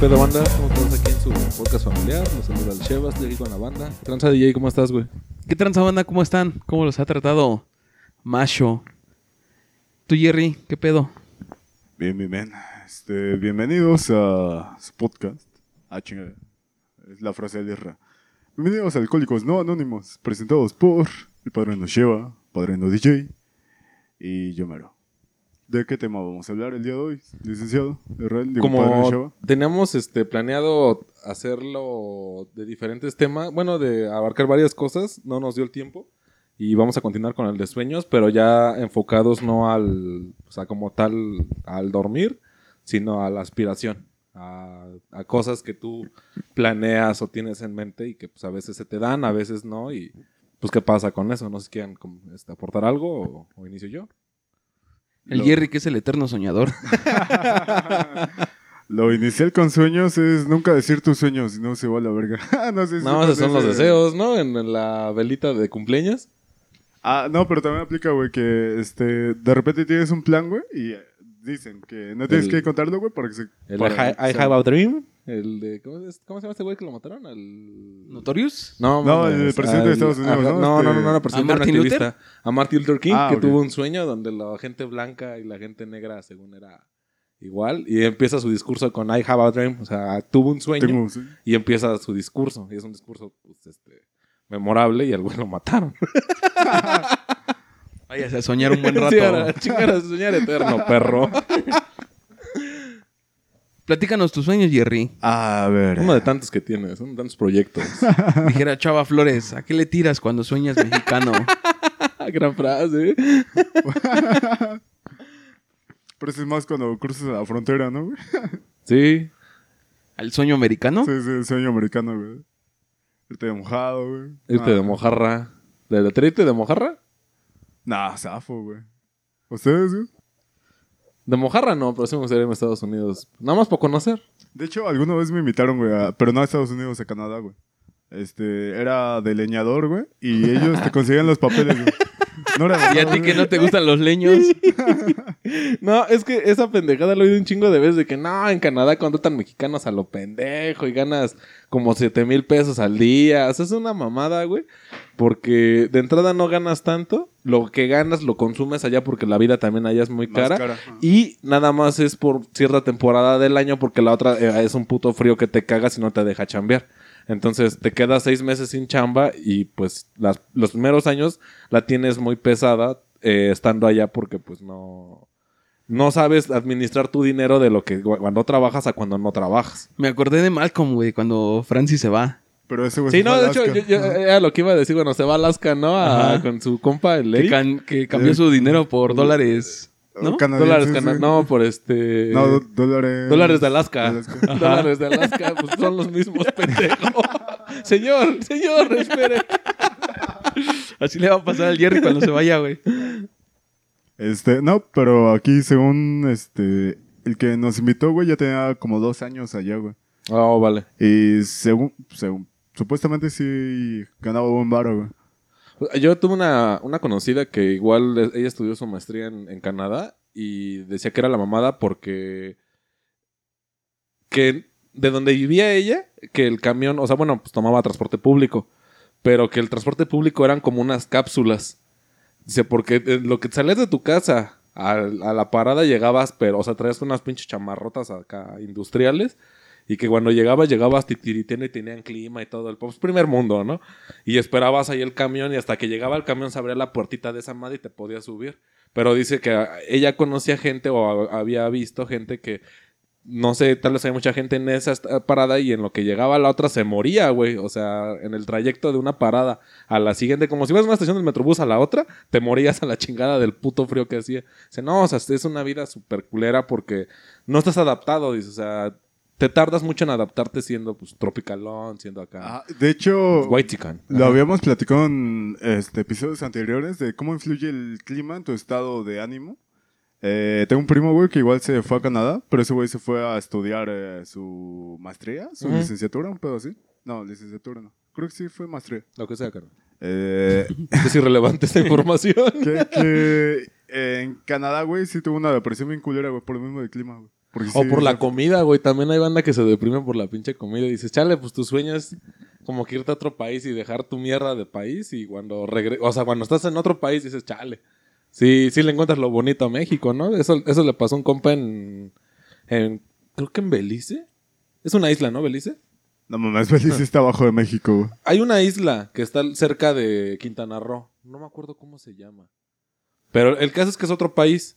Pero banda, ¿cómo estás aquí en su podcast familiar? Los saluda el Chevas, estoy aquí con la banda. Tranza DJ, ¿cómo estás, güey? ¿Qué tranza banda? ¿Cómo están? ¿Cómo los ha tratado Macho? ¿Tú, Jerry? ¿Qué pedo? Bien, bien, bien. Este, bienvenidos a su podcast. Ah, chingada. Es la frase de guerra. Bienvenidos a Alcohólicos No Anónimos, presentados por el Padrino Sheva, Padrino DJ y Yomero. ¿De qué tema vamos a hablar el día de hoy, licenciado? Israel, digo, Como teníamos este, planeado hacerlo de diferentes temas, bueno, de abarcar varias cosas, no nos dio el tiempo. Y vamos a continuar con el de sueños, pero ya enfocados no al, o sea, como tal, al dormir, sino a la aspiración. A, a cosas que tú planeas o tienes en mente y que pues a veces se te dan, a veces no. Y pues qué pasa con eso, no sé si quieren como, este, aportar algo o, o inicio yo. El Lo- Jerry, que es el eterno soñador. Lo inicial con sueños es nunca decir tus sueños, si no se va a la verga. no sé si No, sepas esos son los ese- deseos, ¿no? En, en la velita de cumpleaños. Ah, no, pero también aplica, güey, que este, de repente tienes un plan, güey, y dicen que no tienes El- que contarlo, güey, para que se... El para- I, I se- have a dream. El de, ¿cómo, es- cómo se llama este güey que lo mataron? El... ¿Notorious? No, No, mames, el presidente de al- Estados Unidos, ¿no? No, no, Este- no, no, el presidente ¿A Martin Luther? A Martin Luther King, Ah, que tuvo un sueño donde la gente blanca y la gente negra, según era igual. Y empieza su discurso con I have a dream. O sea, tuvo un sueño Tengo un sueño. y empieza su discurso. Y es un discurso, pues, este, memorable y al güey lo mataron. Váyase a soñar un buen rato. Sí, a chingar a soñar eterno, perro. Platícanos tus sueños, Jerry. A ver. Uno de tantos que tienes, uno de tantos proyectos. Dijera Chava Flores, ¿a qué le tiras cuando sueñas mexicano? Gran frase. Pero eso es más cuando cruzas la frontera, ¿no, güey? Sí. ¿Al sueño americano? Sí, sí, el sueño americano, güey. Irte de mojado, güey. Irte Ah. de mojarra. ¿De y de mojarra? Nah, zafo, güey. ¿Ustedes, güey? De mojarra no, pero sí me gustaría irme a Estados Unidos. Nada más por conocer. De hecho, alguna vez me invitaron, güey, a- pero no a Estados Unidos, a Canadá, güey. Este, era de leñador, güey, y ellos te conseguían los papeles, güey. No era ¿Y a ti que no te gustan los leños? No, es que esa pendejada lo he oído un chingo de veces de que no, en Canadá contratan mexicanos a lo pendejo y ganas como 7 mil pesos al día. O sea, es una mamada, güey. Porque de entrada no ganas tanto. Lo que ganas lo consumes allá porque la vida también allá es muy cara. Y nada más es por cierta temporada del año porque la otra eh, es un puto frío que te cagas y no te deja chambear. Entonces te quedas seis meses sin chamba y pues las- los primeros años la tienes muy pesada eh, estando allá porque pues no, no sabes administrar tu dinero de lo que cuando trabajas a cuando no trabajas. Me acordé de Malcolm, güey, cuando Francis se va. Pero ese güey Sí, se no, de hecho, yo, yo- era lo que iba a decir, bueno, se va a Alaska, ¿no? A- con su compa, el Que, Eric. can- que cambió su dinero por dólares. ¿No? Dólares, cana- no, por este... No, dólares. Dólares de Alaska. Alaska. Dólares de Alaska, pues son los mismos, pendejo. señor, señor, espere. Así le va a pasar al Jerry cuando se vaya, güey. Este, no, pero aquí según este, el que nos invitó, güey, ya tenía como dos años allá, güey. Oh, vale. Y según, según, supuestamente sí ganaba buen varo, güey. Yo tuve una, una conocida que igual ella estudió su maestría en, en Canadá y decía que era la mamada porque que de donde vivía ella, que el camión, o sea, bueno, pues tomaba transporte público, pero que el transporte público eran como unas cápsulas. Dice, porque eh, lo que salías de tu casa a, a la parada llegabas, pero, o sea, traías unas pinches chamarrotas acá industriales. Y que cuando llegabas, llegabas titiriteando y tenían clima y todo. El pues, primer mundo, ¿no? Y esperabas ahí el camión y hasta que llegaba el camión se abría la puertita de esa madre y te podías subir. Pero dice que ella conocía gente o a- había visto gente que, no sé, tal vez hay mucha gente en esa parada y en lo que llegaba la otra se moría, güey. O sea, en el trayecto de una parada a la siguiente, como si fueras una estación del metrobús a la otra, te morías a la chingada del puto frío que hacía. Dice, no, o sea, es una vida súper culera porque no estás adaptado, dice, o sea, te tardas mucho en adaptarte siendo, pues, tropicalón, siendo acá. Ah, de hecho, White chican. lo habíamos platicado en este, episodios anteriores de cómo influye el clima en tu estado de ánimo. Eh, tengo un primo, güey, que igual se fue a Canadá, pero ese güey se fue a estudiar eh, su maestría, su licenciatura, un pedo así. No, licenciatura no. Creo que sí fue maestría. Lo que sea, carnal. Eh, Es irrelevante esta información. que, que en Canadá, güey, sí tuvo una depresión bien culera, güey, por lo mismo del clima, güey. Porque O sí, por la comida, güey. También hay banda que se deprime por la pinche comida. Y dices, chale, pues tu sueño es como que irte a otro país y dejar tu mierda de país. Y cuando regre o sea, cuando estás en otro país dices, chale. Sí, sí le encuentras lo bonito a México, ¿no? Eso, eso le pasó a un compa en, en. Creo que en Belice. Es una isla, ¿no? Belice. No mames, Belice está abajo de México, güey. Hay una isla que está cerca de Quintana Roo. No me acuerdo cómo se llama. Pero el caso es que es otro país.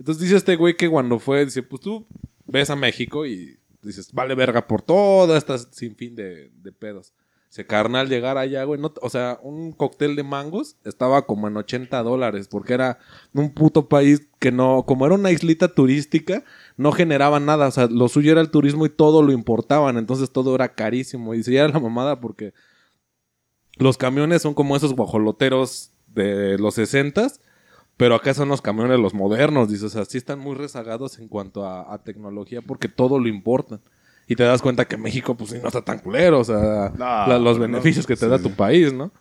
Entonces dice este güey que cuando fue, dice, pues tú ves a México y dices, vale verga por todo, estás sin fin de, pedos. Ese carnal llegar allá, güey, no, o sea, un cóctel de mangos estaba como en 80 dólares, porque era un puto país que no, como era una islita turística, no generaba nada, o sea, lo suyo era el turismo y todo lo importaban, entonces todo era carísimo. Y se era la mamada porque los camiones son como esos guajoloteros de los 60 pero acá son los camiones los modernos, dices, o sea, sí están muy rezagados en cuanto a, a tecnología porque todo lo importan. Y te das cuenta que México, pues sí, no está tan culero, o sea, No, la- los no, beneficios que te da tu país, ¿no?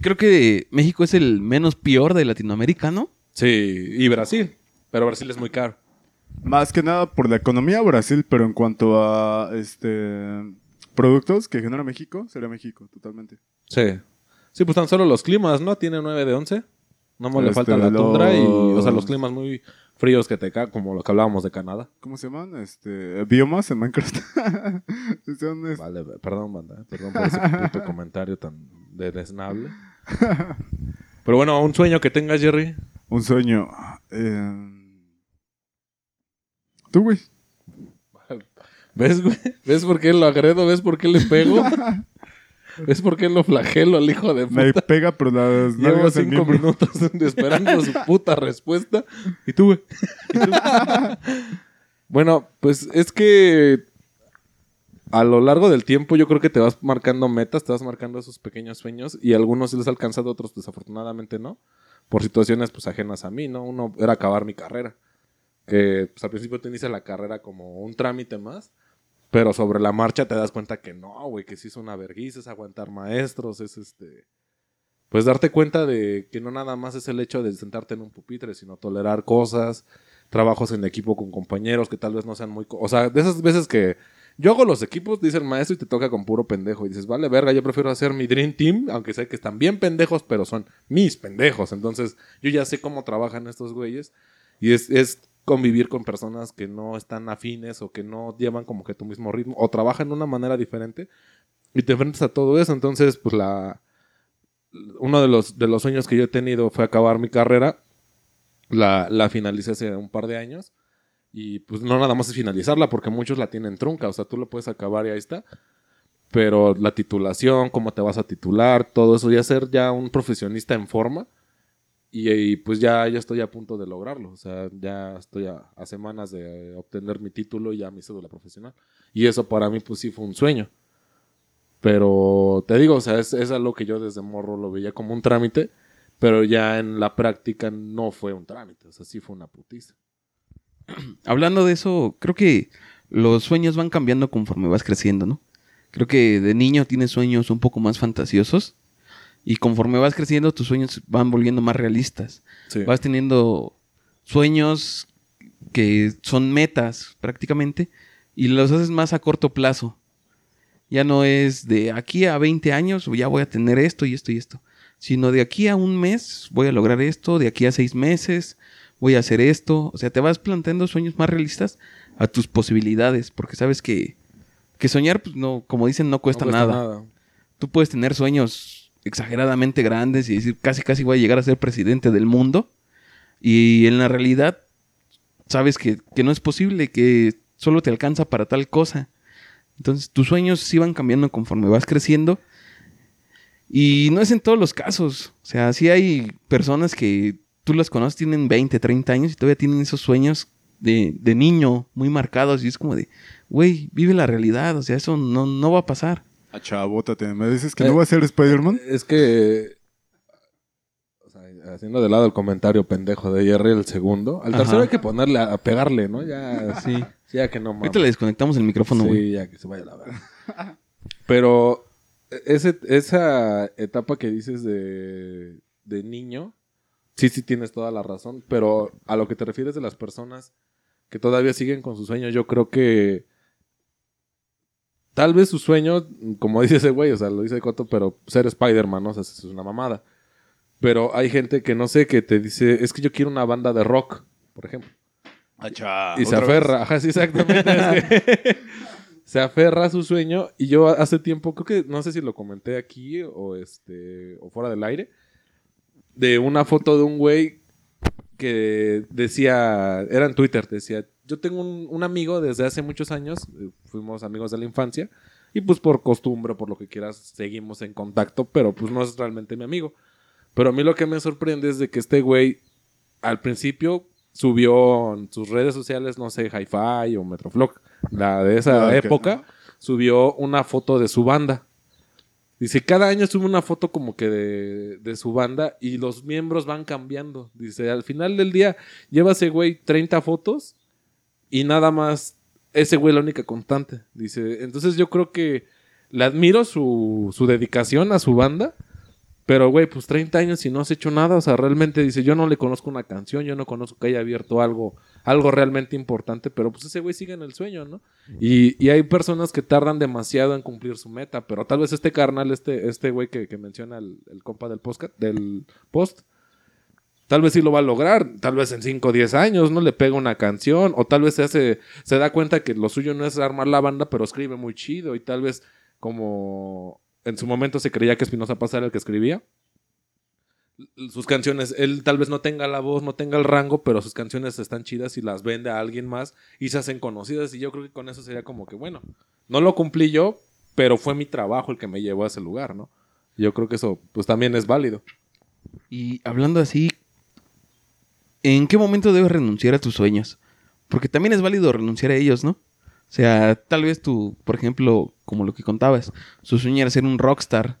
Creo que México es el menos peor de Latinoamérica, ¿no? Sí, y Brasil, pero Brasil es muy caro. Más que nada por la economía Brasil, pero en cuanto a este productos que genera México, sería México, totalmente. Sí. Sí, pues tan solo los climas, ¿no? Tiene 9 de 11. No me le Este, falta la los- tundra y, o sea, los climas muy fríos que te caen, como lo que hablábamos de Canadá. ¿Cómo se llaman? Este, biomas en Minecraft. Son, este, Vale, perdón, banda. eh, Perdón por ese puto comentario tan desnable. Pero bueno, un sueño que tengas, Jerry. un sueño. Eh, Tú, güey. ¿Ves, güey? ¿Ves por qué lo agredo? ¿Ves por qué le pego? ¿Ves por qué lo flagelo al hijo de Me puta? pega, pero las Llevo cinco minutos esperando su puta respuesta. ¿Y tú, güey? Bueno, pues es que a lo largo del tiempo yo creo que te vas marcando metas, te vas marcando esos pequeños sueños y algunos sí los has alcanzado, otros desafortunadamente no. Por situaciones pues ajenas a mí, ¿no? Uno era acabar mi carrera. Que pues, al principio te inicia la carrera como un trámite más. Pero sobre la marcha te das cuenta que no, güey, que sí es una vergüenza, es aguantar maestros, es este pues darte cuenta de que no nada más es el hecho de sentarte en un pupitre, sino tolerar cosas, trabajos en equipo con compañeros que tal vez no sean muy... O sea, de esas veces que yo hago los equipos, dice el maestro, y te toca con puro pendejo. Y dices, vale, verga, yo prefiero hacer mi Dream Team, aunque sé que están bien pendejos, pero son mis pendejos. Entonces, yo ya sé cómo trabajan estos güeyes. Y es convivir con personas que no están afines o que no llevan como que tu mismo ritmo o trabajan de una manera diferente. Y te enfrentas a todo eso. Entonces, pues la uno de los, de los sueños que yo he tenido fue acabar mi carrera. La, la finalicé hace un par de años. Y pues no nada más es finalizarla, porque muchos la tienen trunca. O sea, tú lo puedes acabar y ahí está. Pero la titulación, cómo te vas a titular, todo eso, ya ser ya un profesionista en forma. Y, pues ya, ya estoy a punto de lograrlo. O sea, ya estoy a, a semanas de obtener mi título y ya mi cédula profesional. Y eso para mí pues sí fue un sueño. Pero te digo, o sea, es, es algo que yo desde morro lo veía como un trámite, pero ya en la práctica no fue un trámite, o sea, sí fue una putiza. Hablando de eso, creo que los sueños van cambiando conforme vas creciendo, ¿no? Creo que de niño tienes sueños un poco más fantasiosos y conforme vas creciendo tus sueños van volviendo más realistas. Sí. Vas teniendo sueños que son metas prácticamente y los haces más a corto plazo. Ya no es de aquí a 20 años ya voy a tener esto y esto y esto, sino de aquí a un mes voy a lograr esto, de aquí a seis meses voy a hacer esto. O sea, te vas planteando sueños más realistas a tus posibilidades, porque sabes que, que soñar, pues no, como dicen, no cuesta, No cuesta nada. Tú puedes tener sueños exageradamente grandes y decir casi casi voy a llegar a ser presidente del mundo. Y en la realidad sabes que, que no es posible, que solo te alcanza para tal cosa. Entonces tus sueños sí van cambiando conforme vas creciendo. Y no es en todos los casos. O sea, sí hay personas que tú las conoces, tienen 20, 30 años y todavía tienen esos sueños de, de niño muy marcados. Y es como de, güey, vive la realidad. O sea, eso no, no va a pasar. A chabótate. ¿Me dices que Eh, no va a ser Spider-Man? Es que, o sea, haciendo de lado el comentario pendejo de Jerry el segundo, al Ajá. tercero hay que ponerle, a, a pegarle, ¿no? Ya, Sí. ya que no mames. Ahorita le desconectamos el micrófono, Sí, güey. ya que se vaya a la verga. Pero ese- esa etapa que dices de, de niño, sí, sí tienes toda la razón, pero a lo que te refieres de las personas que todavía siguen con sus sueños, yo creo que tal vez su sueño, como dice ese güey, o sea, lo dice Coto, pero ser Spider-Man, ¿no? O sea, eso es una mamada. Pero hay gente que no sé, que te dice, es que yo quiero una banda de rock, por ejemplo. Achá, Y se aferra, ajá, sí, exactamente. se aferra a su sueño. Y yo hace tiempo, creo que no sé si lo comenté aquí o este o fuera del aire, de una foto de un güey que decía, era en Twitter, decía, yo tengo un, un amigo desde hace muchos años, eh, fuimos amigos de la infancia, y pues por costumbre, por lo que quieras, seguimos en contacto, pero pues no es realmente mi amigo. Pero a mí lo que me sorprende es de que este güey al principio subió en sus redes sociales, no sé, Hi-Fi o Metroflog, la de esa Ah, época, subió una foto de su banda. Dice, cada año sube una foto como que de, de su banda y los miembros van cambiando. Dice, al final del día lleva ese güey 30 fotos y nada más ese güey la única constante. Dice, entonces yo creo que le admiro su, su dedicación a su banda. Pero, güey, pues 30 años y no has hecho nada. O sea, realmente dice, yo no le conozco una canción, yo no conozco que haya abierto algo, algo realmente importante, pero pues ese güey sigue en el sueño, ¿no? Y, y hay personas que tardan demasiado en cumplir su meta, pero tal vez este carnal, este, este güey que, que menciona el, el compa del, podcast, del post, tal vez sí lo va a lograr, tal vez en 5 o 10 años, ¿no? Le pega una canción, o tal vez se hace, se da cuenta que lo suyo no es armar la banda, pero escribe muy chido, y tal vez como en su momento se creía que Espinosa Paz era el que escribía. Sus canciones, él tal vez no tenga la voz, no tenga el rango, pero sus canciones están chidas y las vende a alguien más y se hacen conocidas. Y yo creo que con eso sería como que, bueno, no lo cumplí yo, pero fue mi trabajo el que me llevó a ese lugar, ¿no? Yo creo que eso, pues también es válido. Y hablando así, ¿en qué momento debes renunciar a tus sueños? Porque también es válido renunciar a ellos, ¿no? O sea, tal vez tú, por ejemplo, como lo que contabas, su sueño era ser un rockstar.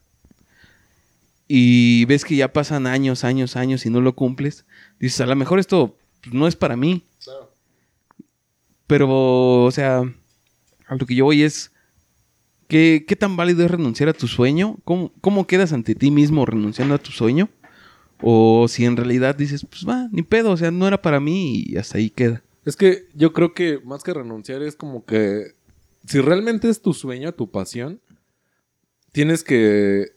Y ves que ya pasan años, años, años y no lo cumples. Dices, a lo mejor esto pues, no es para mí. Pero, o sea, a lo que yo voy es, ¿qué, qué tan válido es renunciar a tu sueño? ¿Cómo, ¿Cómo quedas ante ti mismo renunciando a tu sueño? O si en realidad dices, pues va, ni pedo, o sea, no era para mí y hasta ahí queda. Es que yo creo que más que renunciar es como que si realmente es tu sueño, tu pasión, tienes que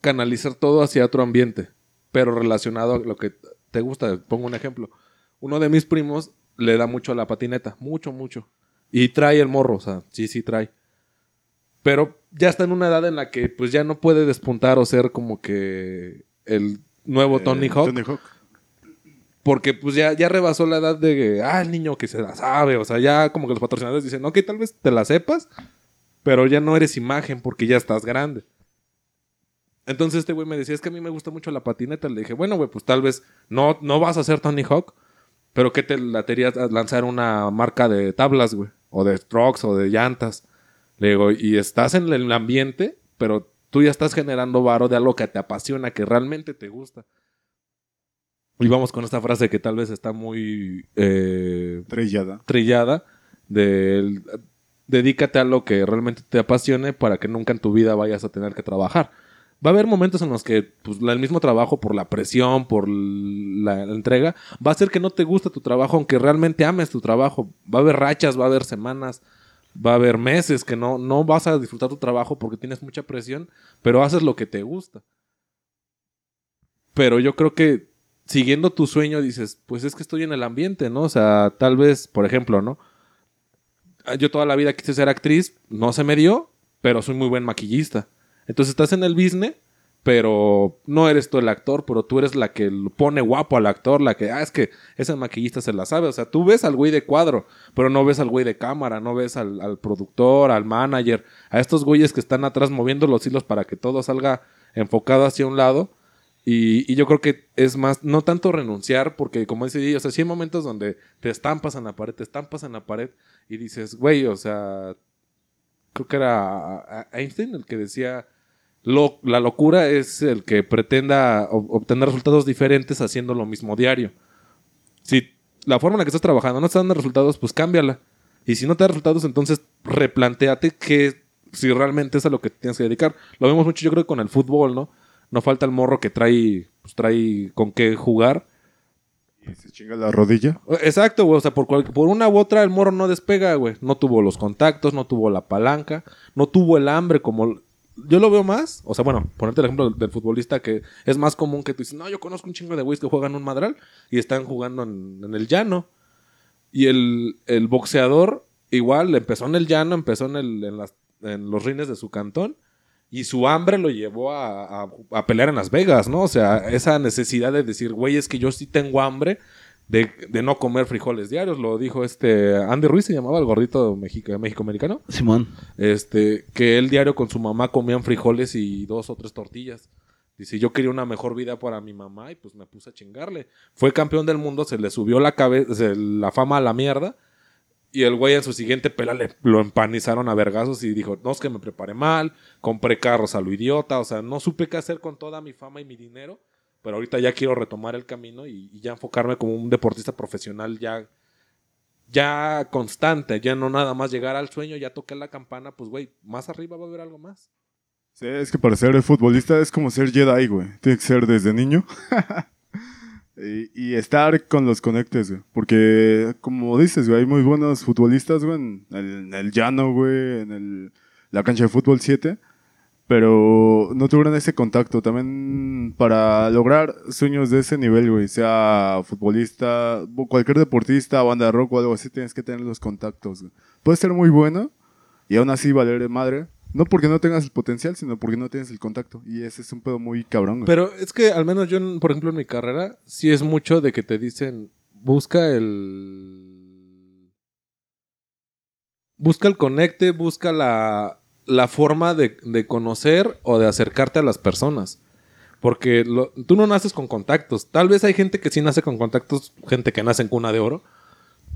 canalizar todo hacia otro ambiente, pero relacionado a lo que te gusta. Pongo un ejemplo. Uno de mis primos le da mucho a la patineta, mucho, mucho. Y trae el morro, o sea, sí, sí trae. Pero ya está en una edad en la que pues ya no puede despuntar o ser como que el nuevo Tony Eh, Hawk. Tony Hawk. Porque pues ya, ya rebasó la edad de, ah, el niño que se la sabe. O sea, ya como que los patrocinadores dicen, ok, tal vez te la sepas, pero ya no eres imagen porque ya estás grande. Entonces este güey me decía, es que a mí me gusta mucho la patineta. Le dije, bueno, güey, pues tal vez no, no vas a ser Tony Hawk, pero ¿qué te latería a lanzar una marca de tablas, güey? O de trucks o de llantas. Le digo, y estás en el ambiente, pero tú ya estás generando varo de algo que te apasiona, que realmente te gusta. Y vamos con esta frase que tal vez está muy eh, Trillada. trillada del dedícate a lo que realmente te apasione para que nunca en tu vida vayas a tener que trabajar. Va a haber momentos en los que pues, el mismo trabajo, por la presión, por la, la entrega, va a hacer que no te guste tu trabajo, aunque realmente ames tu trabajo. Va a haber rachas, va a haber semanas, va a haber meses que no, no vas a disfrutar tu trabajo porque tienes mucha presión, pero haces lo que te gusta. Pero yo creo que siguiendo tu sueño dices, pues es que estoy en el ambiente, ¿no? O sea, tal vez, por ejemplo, ¿no? Ah, Yo toda la vida quise ser actriz, no se me dio, pero soy muy buen maquillista. Entonces estás en el business, pero no eres tú el actor, pero tú eres la que pone guapo al actor, la que, ah, es que ese maquillista se la sabe. O sea, tú ves al güey de cuadro, pero no ves al güey de cámara, no ves al, productor, al manager, a estos güeyes que están atrás moviendo los hilos para que todo salga enfocado hacia un lado. Y, yo creo que es más, no tanto renunciar, porque como dice o sea, sí hay momentos donde te estampas en la pared, te estampas en la pared y dices, güey, o sea, creo que era Einstein el que decía, lo, la locura es el que pretenda ob- obtener resultados diferentes haciendo lo mismo diario. Si la forma en la que estás trabajando no está dando resultados, pues cámbiala. Y si no te da resultados, entonces replanteate qué si realmente es a lo que tienes que dedicar. Lo vemos mucho, yo creo, con el fútbol, ¿no? No falta el morro que trae, pues, trae con qué jugar. Y se chinga la rodilla. Exacto, güey. O sea, por, cual- por una u otra el morro no despega, güey. No tuvo los contactos, no tuvo la palanca, no tuvo el hambre como... Yo lo veo más, o sea, bueno, ponerte el ejemplo del, futbolista que es más común que tú dices, no, yo conozco un chingo de güeyes que juegan un madral y están jugando en, el llano. Y el, el boxeador igual empezó en el llano, empezó en, el, en, los rines de su cantón y su hambre lo llevó a- a pelear en Las Vegas, ¿no? O sea, esa necesidad de decir, güey, es que yo sí tengo hambre de, de no comer frijoles diarios. Lo dijo este Andy Ruiz, se llamaba el gordito México, México-americano. Simón. Este, que él diario con su mamá comían frijoles y dos o tres tortillas. Dice, yo quería una mejor vida para mi mamá y pues me puse a chingarle. Fue campeón del mundo, se le subió la cabeza, la fama a la mierda. Y el güey en su siguiente pela le, lo empanizaron a vergazos y dijo, no, es que me preparé mal, compré carros a lo idiota, o sea, no supe qué hacer con toda mi fama y mi dinero, pero ahorita ya quiero retomar el camino y, ya enfocarme como un deportista profesional ya, ya constante, ya no nada más llegar al sueño, ya toqué la campana, pues güey, más arriba va a haber algo más. Sí, es que para ser futbolista es como ser Jedi, güey. Tiene que ser desde niño. y, estar con los conectes, güey. Porque, como dices, güey, hay muy buenos futbolistas, güey, en el, en el llano, güey, en el, la cancha de fútbol 7. Pero no tuvieron ese contacto. También para lograr sueños de ese nivel, güey, sea futbolista, cualquier deportista, banda de rock o algo así, tienes que tener los contactos. güey. Puedes ser muy bueno y aún así valer de madre. No porque no tengas el potencial, sino porque no tienes el contacto. Y ese es un pedo muy cabrón, güey. Pero es que al menos yo, por ejemplo, en mi carrera, sí es mucho de que te dicen, busca el... Busca el conecte, busca la, la forma de, de conocer o de acercarte a las personas. Porque tú no naces con contactos. Tal vez hay gente que sí nace con contactos, gente que nace en cuna de oro.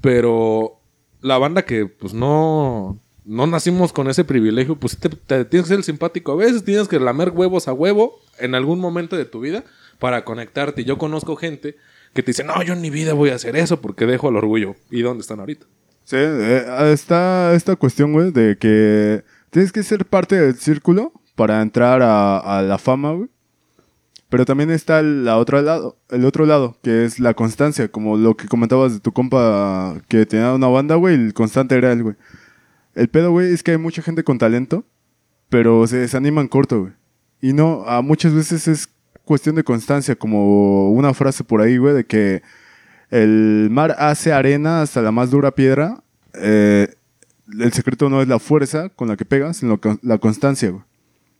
Pero la banda que pues no, no nacimos con ese privilegio, pues te, tienes que ser simpático. A veces tienes que lamer huevos a huevo en algún momento de tu vida para conectarte. Yo conozco gente que te dice, no, yo en mi vida voy a hacer eso porque dejo el orgullo. ¿Y dónde están ahorita? Sí, eh, está esta cuestión, güey, de que tienes que ser parte del círculo para entrar a, la fama, güey. Pero también está la otra lado, el otro lado, que es la constancia, como lo que comentabas de tu compa que tenía una banda, güey, el constante era él, güey. El pedo, güey, es que hay mucha gente con talento, pero se desaniman corto, güey. Y no, a muchas veces es cuestión de constancia, como una frase por ahí, güey, de que el mar hace arena hasta la más dura piedra. eh, el secreto no es la fuerza con la que pegas, sino la constancia.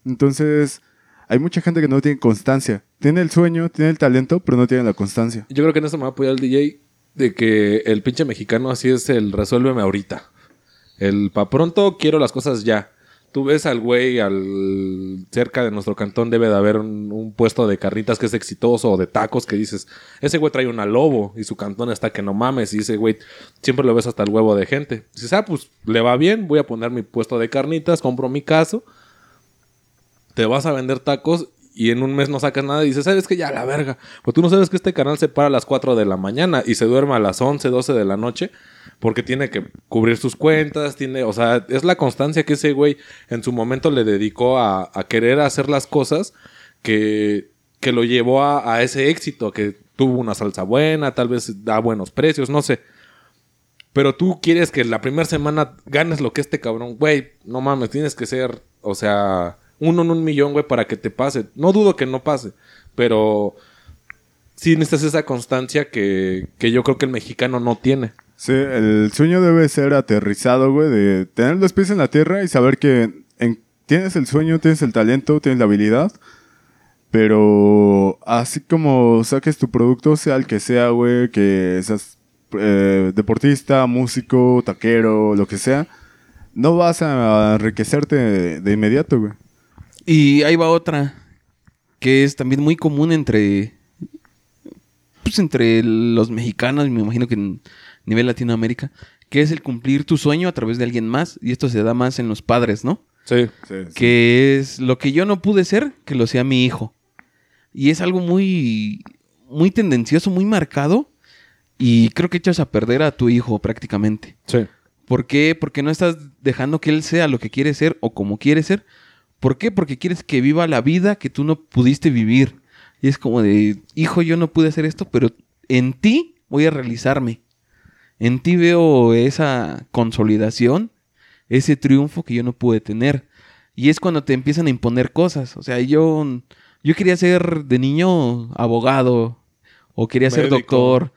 Entonces, hay mucha gente que no tiene constancia. Tiene el sueño, tiene el talento, pero no tiene la constancia. Yo creo que en eso me va a apoyar el DJ de que el pinche mexicano así es el resuélveme ahorita. El pa' pronto quiero las cosas ya. Tú ves al güey al cerca de nuestro cantón debe de haber un, puesto de carnitas que es exitoso o de tacos que dices, ese güey trae una lobo y su cantón está que no mames y ese güey siempre lo ves hasta el huevo de gente. Dices, ah, pues le va bien, voy a poner mi puesto de carnitas, compro mi caso, te vas a vender tacos y en un mes no sacas nada y dices, ¿sabes que Ya la verga. Pues tú no sabes que este canal se para a las 4 de la mañana y se duerme a las 11, 12 de la noche porque tiene que cubrir sus cuentas, tiene, o sea, es la constancia que ese güey en su momento le dedicó a, a querer hacer las cosas que, que lo llevó a, a ese éxito, que tuvo una salsa buena, tal vez da buenos precios, no sé. Pero tú quieres que la primera semana ganes lo que este cabrón, güey, no mames, tienes que ser, o sea, uno en un millón, güey, para que te pase. No dudo que no pase, pero sí necesitas esa constancia que, que yo creo que el mexicano no tiene. Sí, el sueño debe ser aterrizado, güey, de tener los pies en la tierra y saber que en- tienes el sueño, tienes el talento, tienes la habilidad, pero así como saques tu producto, sea el que sea, güey, que seas eh, deportista, músico, taquero, lo que sea, no vas a enriquecerte de, de inmediato, güey. Y ahí va otra, que es también muy común entre, pues entre los mexicanos, me imagino que en nivel Latinoamérica, que es el cumplir tu sueño a través de alguien más, y esto se da más en los padres, ¿no? Sí. Sí, sí. Que es lo que yo no pude ser, que lo sea mi hijo. Y es algo muy, muy tendencioso, muy marcado, y creo que echas a perder a tu hijo prácticamente. Sí. ¿Por qué? Porque no estás dejando que él sea lo que quiere ser o como quiere ser. ¿Por qué? Porque quieres que viva la vida que tú no pudiste vivir. Y es como de, hijo, yo no pude hacer esto, pero en ti voy a realizarme. En ti veo esa consolidación, ese triunfo que yo no pude tener. Y es cuando te empiezan a imponer cosas. O sea, yo, yo quería ser de niño abogado o quería ser doctor.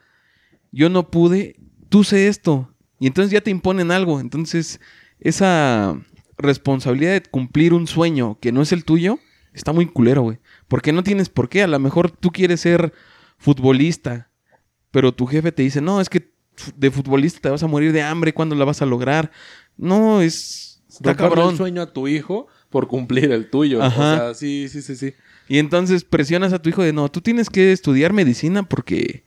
Yo no pude, tú sé esto. Y entonces ya te imponen algo. Entonces, esa responsabilidad de cumplir un sueño que no es el tuyo, está muy culero, güey. Porque no tienes por qué. A lo mejor tú quieres ser futbolista, pero tu jefe te dice, no, es que de futbolista te vas a morir de hambre, ¿cuándo la vas a lograr? No, es... Está cabrón. el sueño a tu hijo por cumplir el tuyo. Ajá. O sea, sí, sí, sí, sí. Y entonces presionas a tu hijo de, no, tú tienes que estudiar medicina porque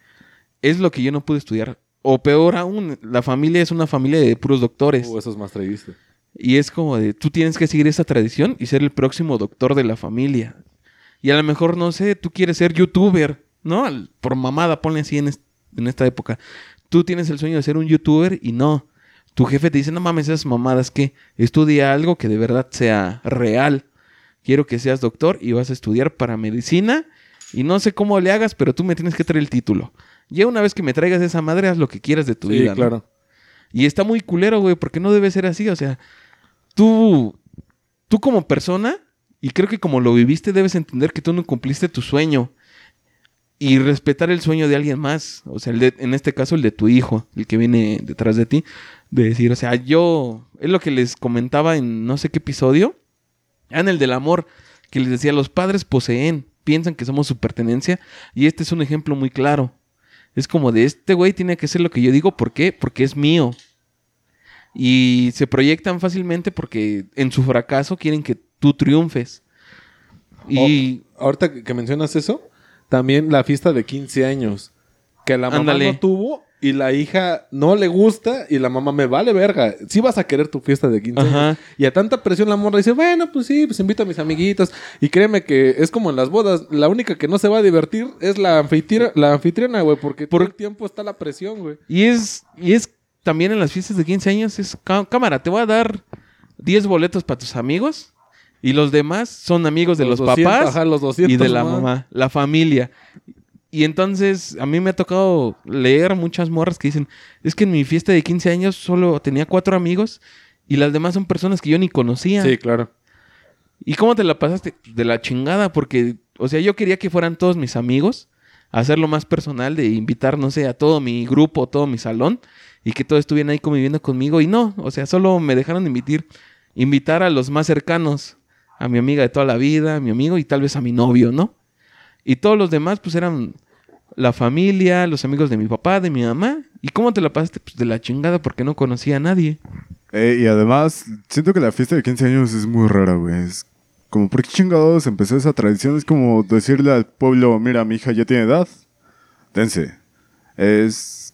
es lo que yo no pude estudiar. O peor aún, la familia es una familia de puros doctores. Uh, eso es más triste. Y es como de, tú tienes que seguir esa tradición y ser el próximo doctor de la familia. Y a lo mejor, no sé, tú quieres ser youtuber, ¿no? Por mamada, ponle así en, es- en esta época. Tú tienes el sueño de ser un youtuber y no. Tu jefe te dice, no mames, esas mamadas que estudia algo que de verdad sea real. Quiero que seas doctor y vas a estudiar para medicina y no sé cómo le hagas, pero tú me tienes que traer el título. Ya una vez que me traigas esa madre, haz lo que quieras de tu Sí, vida. claro. Y está muy culero, güey, porque no debe ser así. O sea, tú, tú como persona, y creo que como lo viviste, debes entender que tú no cumpliste tu sueño. Y respetar el sueño de alguien más. O sea, el de- en este caso, el de tu hijo, el que viene detrás de ti. De decir, o sea, yo. Es lo que les comentaba en no sé qué episodio. Ah, en el del amor. Que les decía, los padres poseen, piensan que somos su pertenencia. Y este es un ejemplo muy claro. Es como de este güey tiene que hacer lo que yo digo. ¿Por qué? Porque es mío. Y se proyectan fácilmente porque en su fracaso quieren que tú triunfes. Y Ahorita que mencionas eso, también la fiesta de 15 años. Que la mamá no tuvo y la hija no le gusta y la mamá me vale verga. Si vas a querer tu fiesta de 15 Ajá. años. Y a tanta presión la morra dice, bueno, pues sí, pues invito a mis amiguitos. Y créeme que es como en las bodas. La única que no se va a divertir es la anfitriona, la anfitriona, güey, porque por el tiempo está la presión, güey. Y es, y es también en las fiestas de 15 años, es cá- cámara, te voy a dar 10 boletos para tus amigos y los demás son amigos de los, 200, papás ajá, los 200 y de la mamá, la familia. Y entonces a mí me ha tocado leer muchas morras que dicen, es que en mi fiesta de 15 años solo tenía cuatro amigos y las demás son personas que yo ni conocía. Sí, claro. ¿Y cómo te la pasaste? De la chingada, porque, o sea, yo quería que fueran todos mis amigos, hacerlo más personal, de invitar, no sé, a todo mi grupo, todo mi salón, y que todos estuvieran ahí conviviendo conmigo. Y no, o sea, solo me dejaron invitar, invitar a los más cercanos, a mi amiga de toda la vida, a mi amigo y tal vez a mi novio, ¿no? Y todos los demás, pues eran la familia, los amigos de mi papá, de mi mamá. ¿Y cómo te la pasaste? Pues de la chingada, porque no conocía a nadie. Eh, y además, siento que la fiesta de 15 años es muy rara, güey. Es como, ¿por qué chingados empezó esa tradición? Es como decirle al pueblo, mira, mi hija ya tiene edad, dense. Es...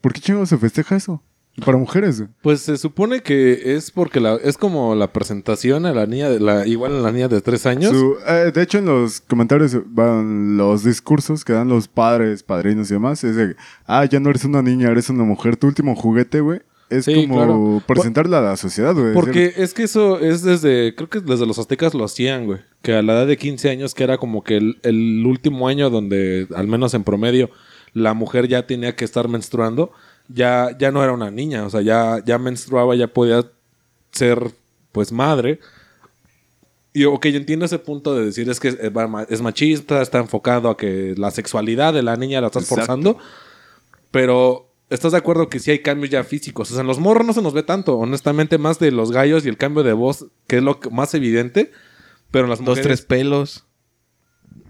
¿Por qué chingados se festeja eso? Para mujeres. Pues se supone que es porque la, es como la presentación a la niña, de la, igual a la niña de tres años. Su- eh, de hecho, en los comentarios van los discursos que dan los padres, padrinos y demás. Es de, ah, ya no eres una niña, eres una mujer. Tu último juguete, güey, es Sí, como claro. presentarla a la sociedad, güey. Porque es que eso es desde, creo que desde los aztecas lo hacían, güey. Que a la edad de 15 años, que era como que el, el último año donde, al menos en promedio, la mujer ya tenía que estar menstruando, ya, ya no era una niña, o sea, ya, ya menstruaba, ya podía ser, pues, madre. Y, ok, yo entiendo ese punto de decir es que es, machista, está enfocado a que la sexualidad de la niña la estás Exacto. forzando, pero ¿estás de acuerdo que sí hay cambios ya físicos? O sea, en los morros no se nos ve tanto, honestamente, más de los gallos y el cambio de voz, que es lo más evidente, pero en las Dos, mujeres... tres pelos.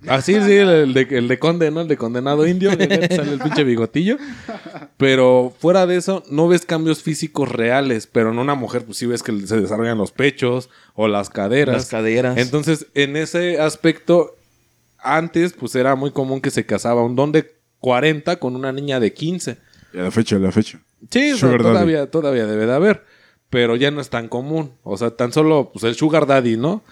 Ah, sí, sí, el de, el de conde, ¿no? El de condenado indio, que ya te sale el pinche bigotillo. Pero fuera de eso, no ves cambios físicos reales, pero en una mujer, pues sí ves que se desarrollan los pechos o las caderas. Las caderas. Entonces, en ese aspecto, antes, pues era muy común que se casaba un don de 40 con una niña de 15. Y a la fecha, a la fecha. Sí, o sea, todavía, todavía debe de haber. Pero ya no es tan común. O sea, tan solo, pues el sugar daddy, ¿no?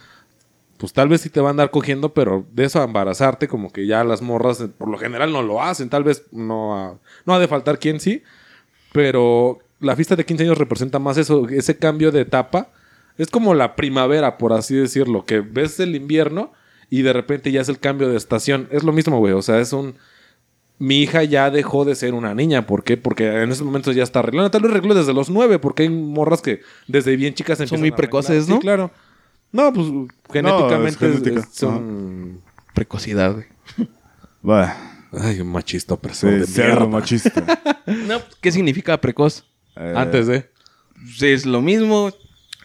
Pues tal vez sí te va a andar cogiendo, pero de eso a embarazarte, como que ya las morras, eh, por lo general, no lo hacen. Tal vez no ha, no ha de faltar quien sí. Pero la fiesta de 15 años representa más eso, ese cambio de etapa. Es como la primavera, por así decirlo, que ves el invierno y de repente ya es el cambio de estación. Es lo mismo, güey. O sea, es un. Mi hija ya dejó de ser una niña. ¿Por qué? Porque en ese momento ya está arreglando. Tal vez arregló desde los nueve, porque hay morras que desde bien chicas empiezan muy a precoces. ¿no? Sí, claro. No, pues genéticamente es- genética. es- son. Precocidad, güey. Va. Ay, un machista Sí, opresor de cerdo mierda. machista. No, ¿qué significa precoz? Eh, Antes de. Pues es lo mismo. O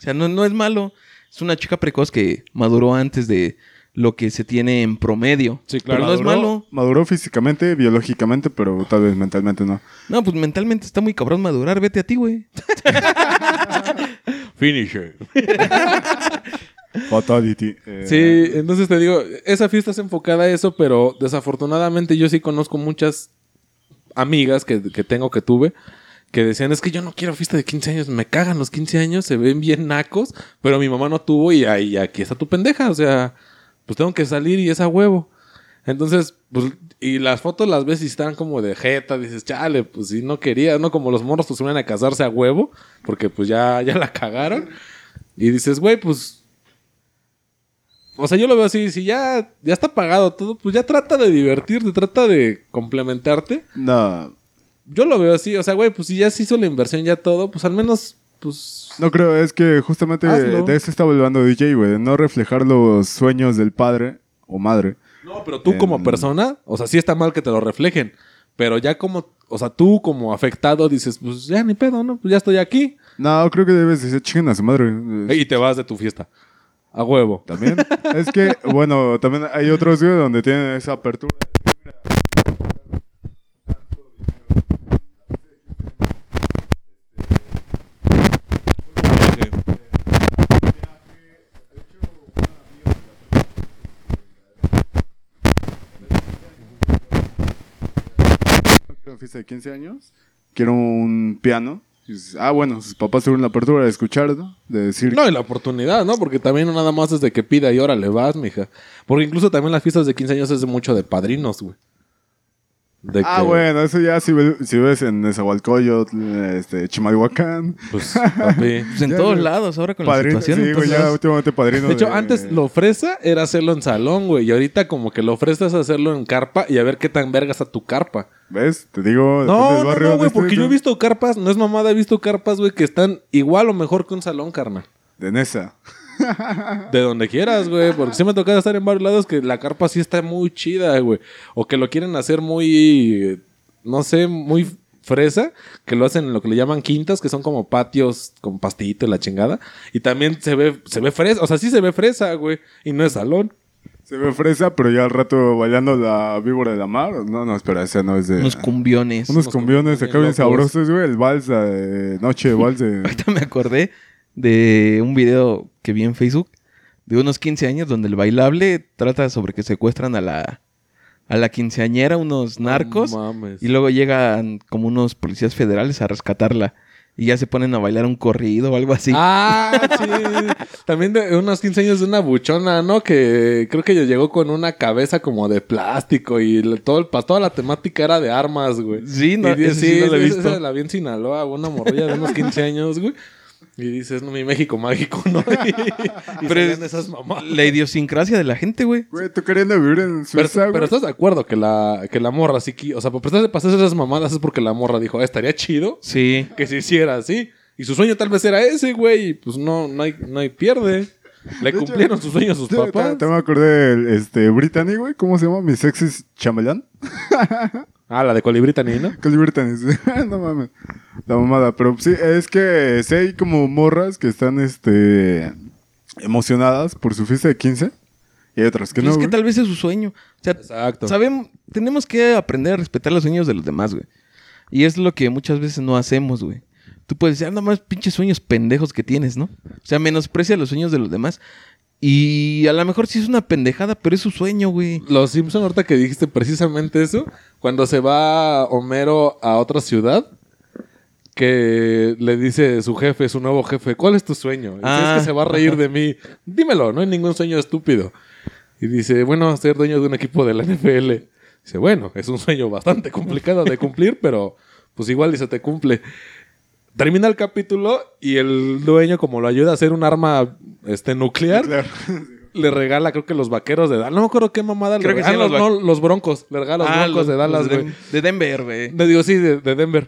sea, no, no es malo. Es una chica precoz que maduró antes de lo que se tiene en promedio. Sí, claro. Pero no es maduró- malo. Maduró físicamente, biológicamente, pero tal vez mentalmente no. No, pues mentalmente está muy cabrón madurar. Vete a ti, güey. Finisher. Fatality. eh, Sí, entonces te digo, esa fiesta es enfocada a eso, pero desafortunadamente yo sí conozco muchas amigas que, que tengo, que tuve, que decían, es que yo no quiero fiesta de 15 años, me cagan los 15 años, se ven bien nacos, pero mi mamá no tuvo y ahí aquí está tu pendeja, o sea, pues tengo que salir y es a huevo. Entonces, pues, y las fotos las ves y están como de jeta, dices, chale, pues si no quería, ¿no? Como los morros pues suelen a casarse a huevo, porque pues ya, ya la cagaron. Y dices, güey, pues o sea, yo lo veo así, si ya, ya está pagado todo, pues ya trata de divertirte, trata de complementarte. No, Yo lo veo así, o sea, güey, pues si ya se hizo la inversión, ya todo, pues al menos, pues... no creo, es que justamente Hazlo. de eso estaba hablando DJ, güey, de no reflejar los sueños del padre o madre. No, pero tú como persona, o sea, sí está mal que te lo reflejen, pero ya como, o sea, tú como afectado dices, pues ya ni pedo, ¿no? Pues ya estoy aquí. No, creo que debes decir chinguen a su madre. Y te vas de tu fiesta. A huevo. También. es que, bueno, también hay otros, güey, donde tienen esa apertura. Fiesta de 15 años. Quiero un piano. Dices, ah, bueno, sus papás tuvieron la apertura de escuchar, ¿no? De decir, No, y la oportunidad, ¿no? Porque también nada más es de que pida y ahora le vas, mija. Porque incluso también las fiestas de 15 años es mucho de padrinos, güey. De Ah, que, bueno, eso ya si, ve- si ves en Nezahualcóyotl, este, Chimalhuacán. Pues, papi. Pues en Ya, todos lados ahora con Padrino, la situación. sí, güey, ya entonces- últimamente padrino. De hecho, antes lo fresa era hacerlo en salón, güey. Y ahorita como que lo fresa es hacerlo en carpa y a ver qué tan vergas a tu carpa. ¿Ves? Te digo, No, no, no, güey, porque yo he visto carpas, no es mamada, he visto carpas, güey, que están igual o mejor que un salón, carnal. De Nesa. De donde quieras, güey. Porque sí me ha tocado estar en varios lados que la carpa sí está muy chida, güey. O que lo quieren hacer muy, no sé, muy fresa. Que lo hacen en lo que le llaman quintas, que son como patios con pastito y la chingada. Y también se ve, se ve fresa. O sea, sí se ve fresa, güey. Y no es salón. Se ve fresa, pero ya al rato bailando la víbora de la mar. No, no, espera, esa no es de. Unos cumbiones. unos unos cumbiones acá bien sabrosos, güey. El vals de noche, de vals de. Ahorita me acordé de un video que vi en Facebook de unos 15 años donde el bailable trata sobre que secuestran a la, a la quinceañera unos narcos y luego llegan como unos policías federales a rescatarla y ya se ponen a bailar un corrido o algo así. Ah, sí. También de unos 15 años de una buchona, ¿no? Que creo que llegó con una cabeza como de plástico y todo el, pa- toda la temática era de armas, güey. Sí, no, Y ese sí no lo he esa- visto. esa la vi en Sinaloa, una morrilla de unos 15 años, güey. Y dices, no, mi México mágico, ¿no? Y, y Pero es- esas mamadas. La idiosincrasia de la gente, güey. Güey, tú queriendo vivir en Pero, Suiza, pero güey. estás de acuerdo que la, que la morra sí que... O sea, por prestarse pasar esas mamadas es porque la morra dijo, "Ah, estaría chido Sí. que se hiciera así. Y su sueño tal vez era ese, güey. Y pues no, no hay, no hay pierde. Le De hecho, cumplieron sus sueños sus papás. te- te me acordé del este, Brittany, güey. ¿Cómo se llama? Mi sexy chamelán. Ah, la de Colibrí Taní, ¿no? Cali Brittany. no mames. La mamada. Pero sí, es que sí hay como morras que están este emocionadas por su fiesta de 15. Y hay otras que Pues no. es que tal vez es su sueño. O sea, Exacto. sabemos, tenemos que aprender a respetar los sueños de los demás, güey. Y es lo que muchas veces no hacemos, güey. Tú puedes decir, "Ah, nada más pinches sueños pendejos que tienes, ¿no? O sea, menosprecia los sueños de los demás. Y a lo mejor sí es una pendejada, pero es su sueño, güey. Los Simpson, ahorita que dijiste precisamente eso, cuando se va Homero a otra ciudad, que le dice su jefe, su nuevo jefe, ¿cuál es tu sueño? Y dice, Ah, es que se va a reír de mí. Dímelo, no hay ningún sueño estúpido. Y dice, bueno, ser dueño de un equipo de la NFL. Dice, bueno, es un sueño bastante complicado de cumplir, pero pues igual y se te cumple. Termina el capítulo y el dueño, como lo ayuda a hacer un arma este, nuclear, le regala, creo que los vaqueros de Dallas. No me acuerdo qué mamada le Creo que sí, regala. los no, los broncos. Le regala los Ah, broncos de Dallas, de, güey. de Denver, güey. Le digo, sí, de, de Denver.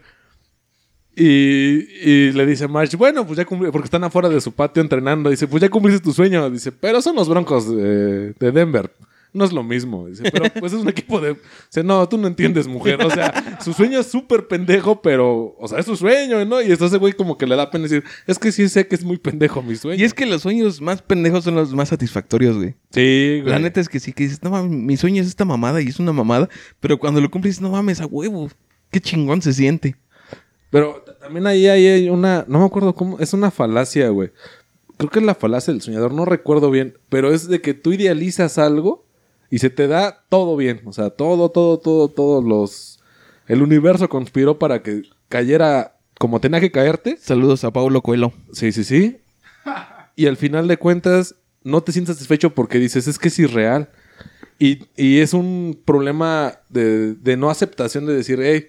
Y, y le dice March, bueno, pues ya cumplí, porque están afuera de su patio entrenando. Dice, pues ya cumpliste tu sueño. Dice, pero son los broncos de, de Denver. No es lo mismo. Dice, pero pues es un equipo de. Dice, no, tú no entiendes, mujer. O sea, su sueño es súper pendejo, pero, o sea, es su sueño, ¿no? Y entonces, güey, como que le da pena decir, es que sí sé que es muy pendejo mi sueño. Y es que los sueños más pendejos son los más satisfactorios, güey. Sí, güey. La neta es que sí, que dices, no mames, mi sueño es esta mamada y es una mamada, pero cuando lo cumples, no mames, a huevo. Qué chingón se siente. Pero también ahí hay una. No me acuerdo cómo. Es una falacia, güey. Creo que es la falacia del soñador. No recuerdo bien. Pero es de que tú idealizas algo y se te da todo bien. O sea, todo, todo, todo, todos los. El universo conspiró para que cayera como tenía que caerte. Saludos a Paulo Coelho. Sí, sí, sí. Y al final de cuentas, no te sientes satisfecho porque dices, es que es irreal. Y, y es un problema de, de no aceptación de decir, hey,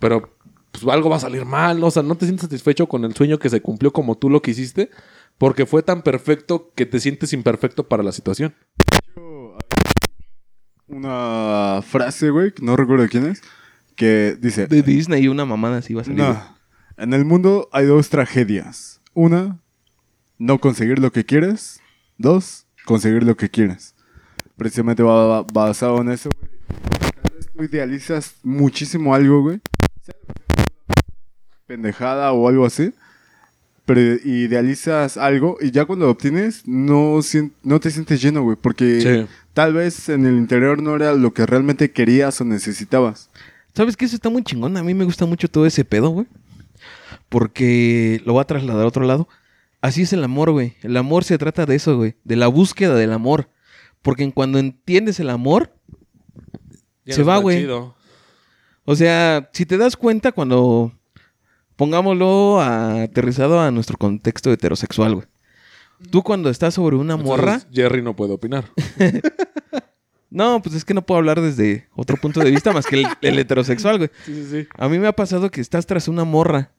pero pues algo va a salir mal. O sea, no te sientes satisfecho con el sueño que se cumplió como tú lo quisiste, porque fue tan perfecto que te sientes imperfecto para la situación. Una frase, güey, que no recuerdo quién es, que dice... De Disney y una mamada así va a salir. No. En el mundo hay dos tragedias. Una, no conseguir lo que quieres. Dos, conseguir lo que quieres. Precisamente va, va- basado en eso, güey. Tal vez tú idealizas muchísimo algo, güey. Pendejada o algo así. Pero idealizas algo y ya cuando lo obtienes no, no te sientes lleno, güey. Porque Sí. Tal vez en el interior no era lo que realmente querías o necesitabas. ¿Sabes qué? Eso está muy chingón. A mí me gusta mucho todo ese pedo, güey. Porque lo voy a trasladar a otro lado. Así es el amor, güey. El amor se trata de eso, güey. De la búsqueda del amor. Porque en cuando entiendes el amor, Ya Se va, güey. o sea, si te das cuenta cuando... Pongámoslo a- aterrizado a nuestro contexto heterosexual, güey. Tú cuando estás sobre una morra... Jerry no puede opinar. No, pues es que no puedo hablar desde otro punto de vista más que el, el heterosexual, güey. Sí, sí, sí. A mí me ha pasado que estás tras una morra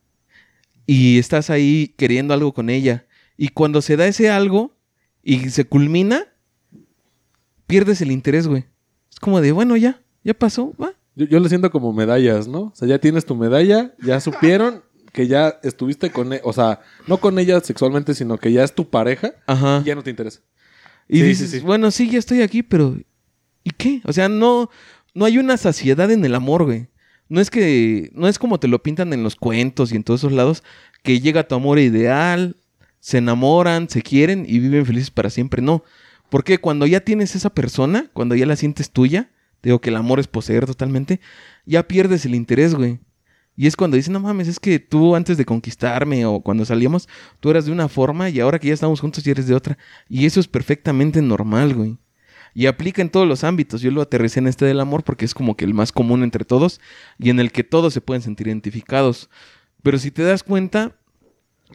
y estás ahí queriendo algo con ella. Y cuando se da ese algo y se culmina, pierdes el interés, güey. Es como de, bueno, ya, ya pasó, va. Yo, yo lo siento como medallas, ¿no? O sea, ya tienes tu medalla, ya supieron que ya estuviste con ella, o sea, no con ella sexualmente, sino que ya es tu pareja Ajá. y ya no te interesa. Y Sí, dices, sí, sí. bueno, sí, ya estoy aquí, pero ¿y qué? O sea, no, no hay una saciedad en el amor, güey. No es que, no es como te lo pintan en los cuentos y en todos esos lados, que llega tu amor ideal, se enamoran, se quieren y viven felices para siempre. No. Porque cuando ya tienes esa persona, cuando ya la sientes tuya, digo que el amor es poseer totalmente, ya pierdes el interés, güey. Y es cuando dicen, no mames, es que tú antes de conquistarme o cuando salíamos, tú eras de una forma y ahora que ya estamos juntos ya eres de otra. Y eso es perfectamente normal, güey. Y aplica en todos los ámbitos. Yo lo aterricé en este del amor porque es como que el más común entre todos y en el que todos se pueden sentir identificados. Pero si te das cuenta,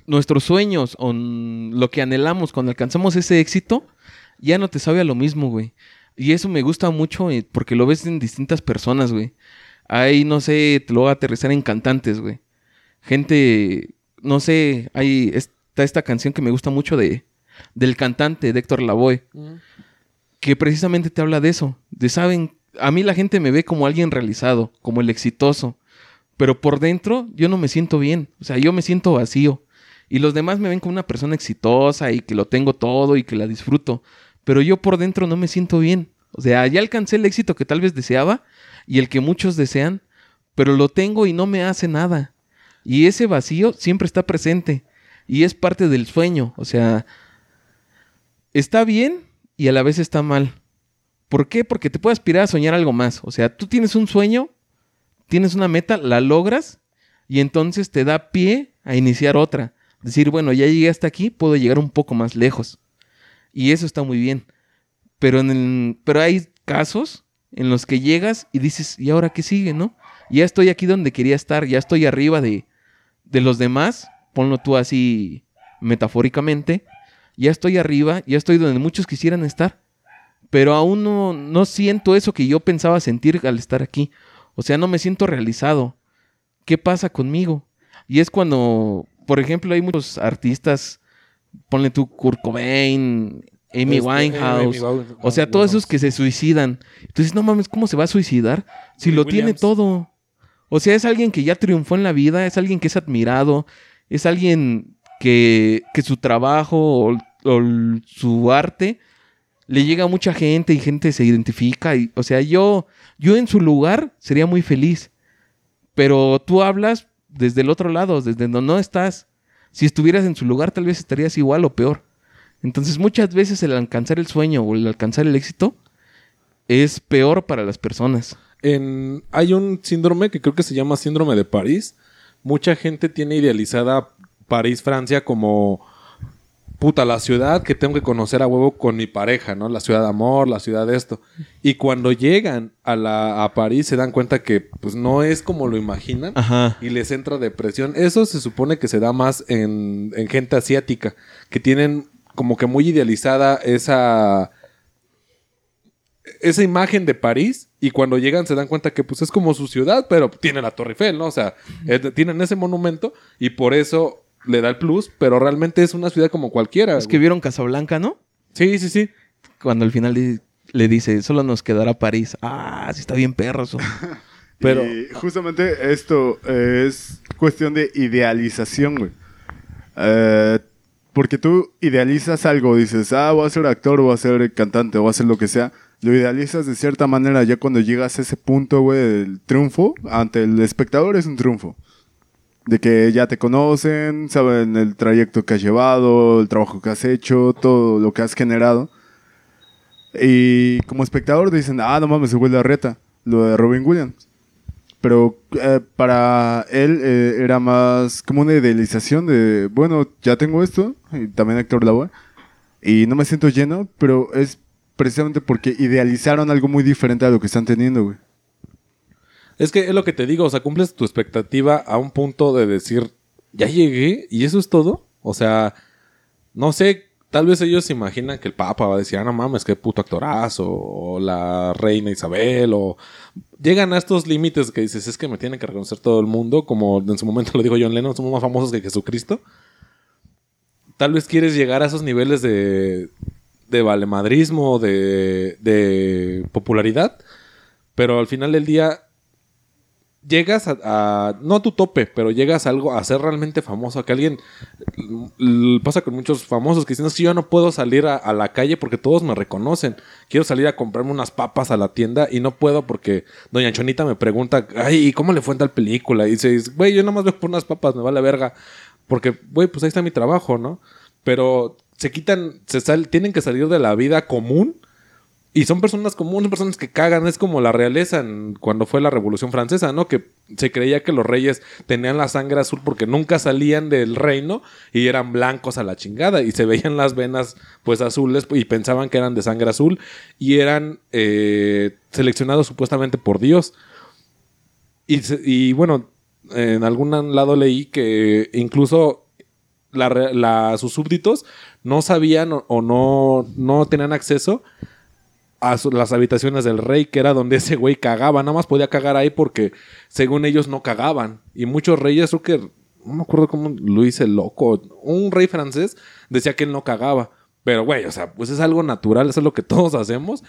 nuestros sueños o lo que anhelamos cuando alcanzamos ese éxito, ya no te sabe a lo mismo, güey. Y eso me gusta mucho eh, porque lo ves en distintas personas, güey. Ahí, no sé, te lo voy a aterrizar en cantantes, güey. Gente, no sé, hay está esta canción que me gusta mucho de del cantante de Héctor Lavoe, que precisamente te habla de eso, de saben, a mí la gente me ve como alguien realizado, como el exitoso, pero por dentro yo no me siento bien, o sea, yo me siento vacío. Y los demás me ven como una persona exitosa y que lo tengo todo y que la disfruto, pero yo por dentro no me siento bien. O sea, ya alcancé el éxito que tal vez deseaba y el que muchos desean, pero lo tengo y no me hace nada. Y ese vacío siempre está presente y es parte del sueño. O sea, está bien y a la vez está mal. ¿Por qué? Porque te puede aspirar a soñar algo más. O sea, tú tienes un sueño, tienes una meta, la logras y entonces te da pie a iniciar otra. Decir, bueno, ya llegué hasta aquí, puedo llegar un poco más lejos. Y eso está muy bien. Pero, en el- pero hay casos en los que llegas y dices, ¿y ahora qué sigue, no? Ya estoy aquí donde quería estar, ya estoy arriba de, de los demás, ponlo tú así metafóricamente, ya estoy arriba, ya estoy donde muchos quisieran estar, pero aún no, no siento eso que yo pensaba sentir al estar aquí. O sea, no me siento realizado. ¿Qué pasa conmigo? Y es cuando, por ejemplo, hay muchos artistas, ponle tú Kurt Cobain, Amy Este, Winehouse, Amy o sea, todos esos que se suicidan. Entonces, no mames, ¿cómo se va a suicidar si lo tiene todo? O sea, es alguien que ya triunfó en la vida, es alguien que es admirado, es alguien que, que su trabajo o, o su arte le llega a mucha gente y gente se identifica. Y, o sea, yo, yo en su lugar sería muy feliz. Pero tú hablas desde el otro lado, desde donde no estás. Si estuvieras en su lugar, tal vez estarías igual o peor. Entonces, muchas veces el alcanzar el sueño o el alcanzar el éxito es peor para las personas. En, hay un síndrome que creo que se llama síndrome de París. Mucha gente tiene idealizada París, Francia, como puta la ciudad que tengo que conocer a huevo con mi pareja, ¿no? La ciudad de amor, la ciudad de esto. Y cuando llegan a, la, a París se dan cuenta que pues no es como lo imaginan Ajá. y les entra depresión. Eso se supone que se da más en, en gente asiática, que tienen como que muy idealizada esa esa imagen de París y cuando llegan se dan cuenta que pues es como su ciudad, pero tiene la Torre Eiffel, ¿no? O sea, es- tienen ese monumento y por eso le da el plus, pero realmente es una ciudad como cualquiera. Es que vieron Casablanca, ¿no? Sí, sí, sí. Cuando al final le dice, solo nos quedará París. Ah, sí está bien perro eso. Pero- Y justamente esto es cuestión de idealización, güey. Eh, porque tú idealizas algo, dices, ah, voy a ser actor, voy a ser cantante, voy a hacer lo que sea. Lo idealizas de cierta manera, ya cuando llegas a ese punto, güey, del triunfo, ante el espectador es un triunfo. De que ya te conocen, saben el trayecto que has llevado, el trabajo que has hecho, todo lo que has generado. Y como espectador dicen, ah, no mames, se huele a reta, lo de Robin Williams. Pero eh, para él eh, era más como una idealización de, bueno, ya tengo esto, y también Héctor Lavoe, y no me siento lleno, pero es precisamente porque idealizaron algo muy diferente a lo que están teniendo, güey. Es que es lo que te digo, o sea, cumples tu expectativa a un punto de decir, ya llegué y eso es todo. O sea, no sé, tal vez ellos se imaginan que el Papa va a decir, ah, no mames, qué puto actorazo, o la reina Isabel, o llegan a estos límites que dices, es que me tiene que reconocer todo el mundo, como en su momento lo dijo John Lennon, somos más famosos que Jesucristo. Tal vez quieres llegar a esos niveles de, de valemadrismo, de, de popularidad, pero al final del día llegas a, no a tu tope, pero llegas a algo, a ser realmente famoso, a que alguien pasa con muchos famosos que dicen, "Es que yo no puedo salir a, la calle porque todos me reconocen. Quiero salir a comprarme unas papas a la tienda y no puedo porque doña Chonita me pregunta, ay, ¿y cómo le fue en tal película? Y dices, güey, yo nomás veo por unas papas, me vale verga. Porque, güey, pues ahí está mi trabajo, ¿no? Pero se quitan, se sal, tienen que salir de la vida común y son personas comunes, personas que cagan. Es como la realeza cuando fue la Revolución Francesa, ¿no? Que se creía que los reyes tenían la sangre azul porque nunca salían del reino y eran blancos a la chingada. Y se veían las venas, pues, azules y pensaban que eran de sangre azul y eran eh, seleccionados supuestamente por Dios. Y, y bueno, en algún lado leí que incluso sus súbditos no sabían o, o no, no tenían acceso las habitaciones del rey, que era donde ese güey cagaba. Nada más podía cagar ahí porque, según ellos, no cagaban. Y muchos reyes, creo que, no me acuerdo cómo Luis el Loco, un rey francés, decía que él no cagaba. Pero, güey, o sea, pues es algo natural, eso es lo que todos hacemos.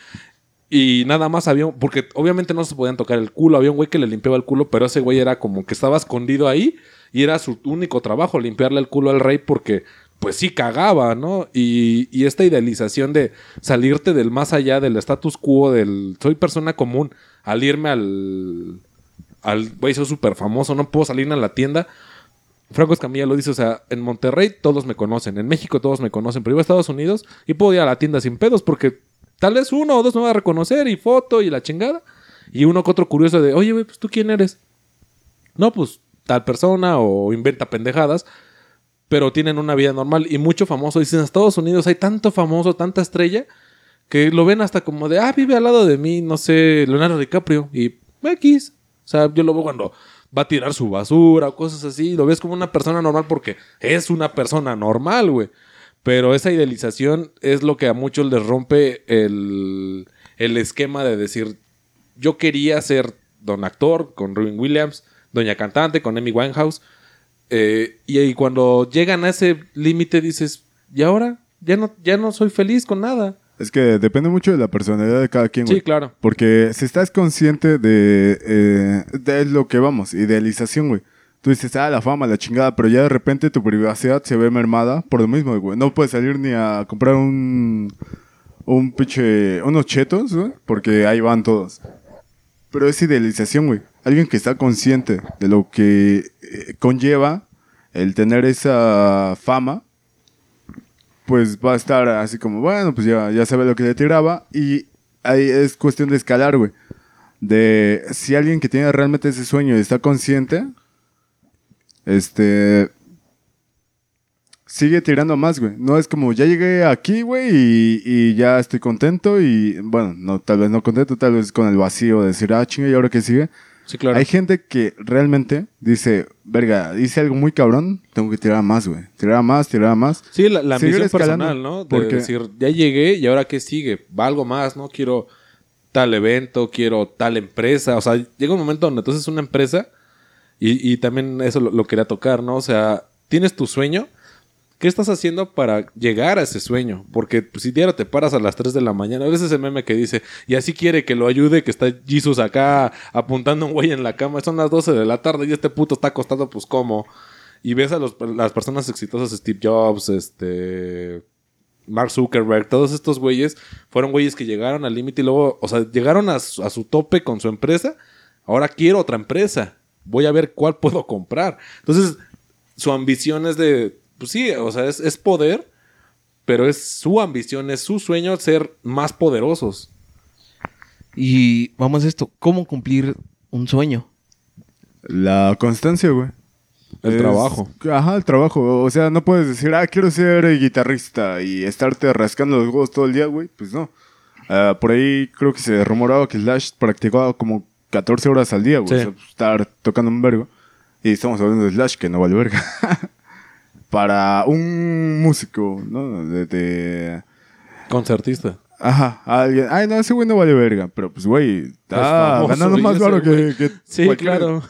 Y nada más había, porque obviamente no se podían tocar el culo, había un güey que le limpiaba el culo, pero ese güey era como que estaba escondido ahí y era su único trabajo limpiarle el culo al rey porque pues sí cagaba, ¿no? Y, esta idealización de salirte del más allá del status quo del soy persona común al irme al al güey soy súper famoso, no puedo salir a la tienda. Franco Escamilla lo dice, o sea, en Monterrey todos me conocen, en México todos me conocen, pero iba a Estados Unidos y puedo ir a la tienda sin pedos porque tal vez uno o dos me va a reconocer y foto y la chingada. Y uno que otro curioso de, oye, güey, pues tú quién eres. No, pues tal persona o inventa pendejadas, pero tienen una vida normal y mucho famoso. Dicen, en Estados Unidos hay tanto famoso, tanta estrella, que lo ven hasta como de, ah, vive al lado de mí, no sé, Leonardo DiCaprio y X. O sea, yo lo veo cuando va a tirar su basura o cosas así. Lo ves como una persona normal porque es una persona normal, güey. Pero esa idealización es lo que a muchos les rompe el, el esquema de decir, yo quería ser don actor con Robin Williams, doña cantante con Amy Winehouse, Eh, y, y cuando llegan a ese límite dices, ¿y ahora? Ya no, ya no soy feliz con nada. Es que depende mucho de la personalidad de cada quien, güey. Sí, claro. Porque si estás consciente de, eh, de lo que vamos, idealización, güey. Tú dices, ah, la fama, la chingada, pero ya de repente tu privacidad se ve mermada por lo mismo, güey. No puedes salir ni a comprar un, un pinche, unos chetos, güey, porque ahí van todos. Pero es idealización, güey. Alguien que está consciente de lo que eh, conlleva el tener esa fama, pues va a estar así como, bueno, pues ya, ya sabe lo que le tiraba. Y ahí es cuestión de escalar, güey. De si alguien que tiene realmente ese sueño y está consciente, este. Sigue tirando más, güey. No es como, ya llegué aquí, güey, y, ya estoy contento. Y bueno, no, tal vez no contento, tal vez con el vacío de decir, ah, chinga, ¿y ahora qué sigue? Sí, claro. Hay gente que realmente dice, verga, hice algo muy cabrón, tengo que tirar más, güey. Tirar más, tirar más. Sí, la, la ambición personal, ¿no? De porque- decir, ya llegué y ahora qué sigue. Va algo más, ¿no? Quiero tal evento, quiero tal empresa. O sea, llega un momento donde entonces una empresa, y, y también eso lo, lo quería tocar, ¿no? O sea, tienes tu sueño. ¿Qué estás haciendo para llegar a ese sueño? Porque pues, si diario te paras a las 3 de la mañana, a veces ese meme que dice, y así quiere que lo ayude, que está Jesus acá apuntando un güey en la cama, son las 12 de la tarde y este puto está acostado, pues como. Y ves a los- las personas exitosas, Steve Jobs, este. Mark Zuckerberg, todos estos güeyes fueron güeyes que llegaron al límite y luego, o sea, llegaron a su tope con su empresa. Ahora quiero otra empresa. Voy a ver cuál puedo comprar. Entonces, su ambición es de, pues sí, o sea, es, es poder, pero es su ambición, es su sueño ser más poderosos. Y vamos a esto, ¿cómo cumplir un sueño? La constancia, güey. El Es- trabajo. Ajá, el trabajo. O sea, no puedes decir, ah, quiero ser guitarrista y estarte rascando los huevos todo el día, güey. Pues no. Ah, por ahí creo que se rumoraba que Slash practicaba como 14 horas al día, güey. Sí. O sea, pues, estar tocando un vergo. Y estamos hablando de Slash, que no vale verga. Para un músico, ¿no? De, de- Concertista. Ajá, alguien. Ay, no, ese güey no vale verga. Pero pues, güey, está famoso, ganando más varo que, que Sí, cualquier- claro.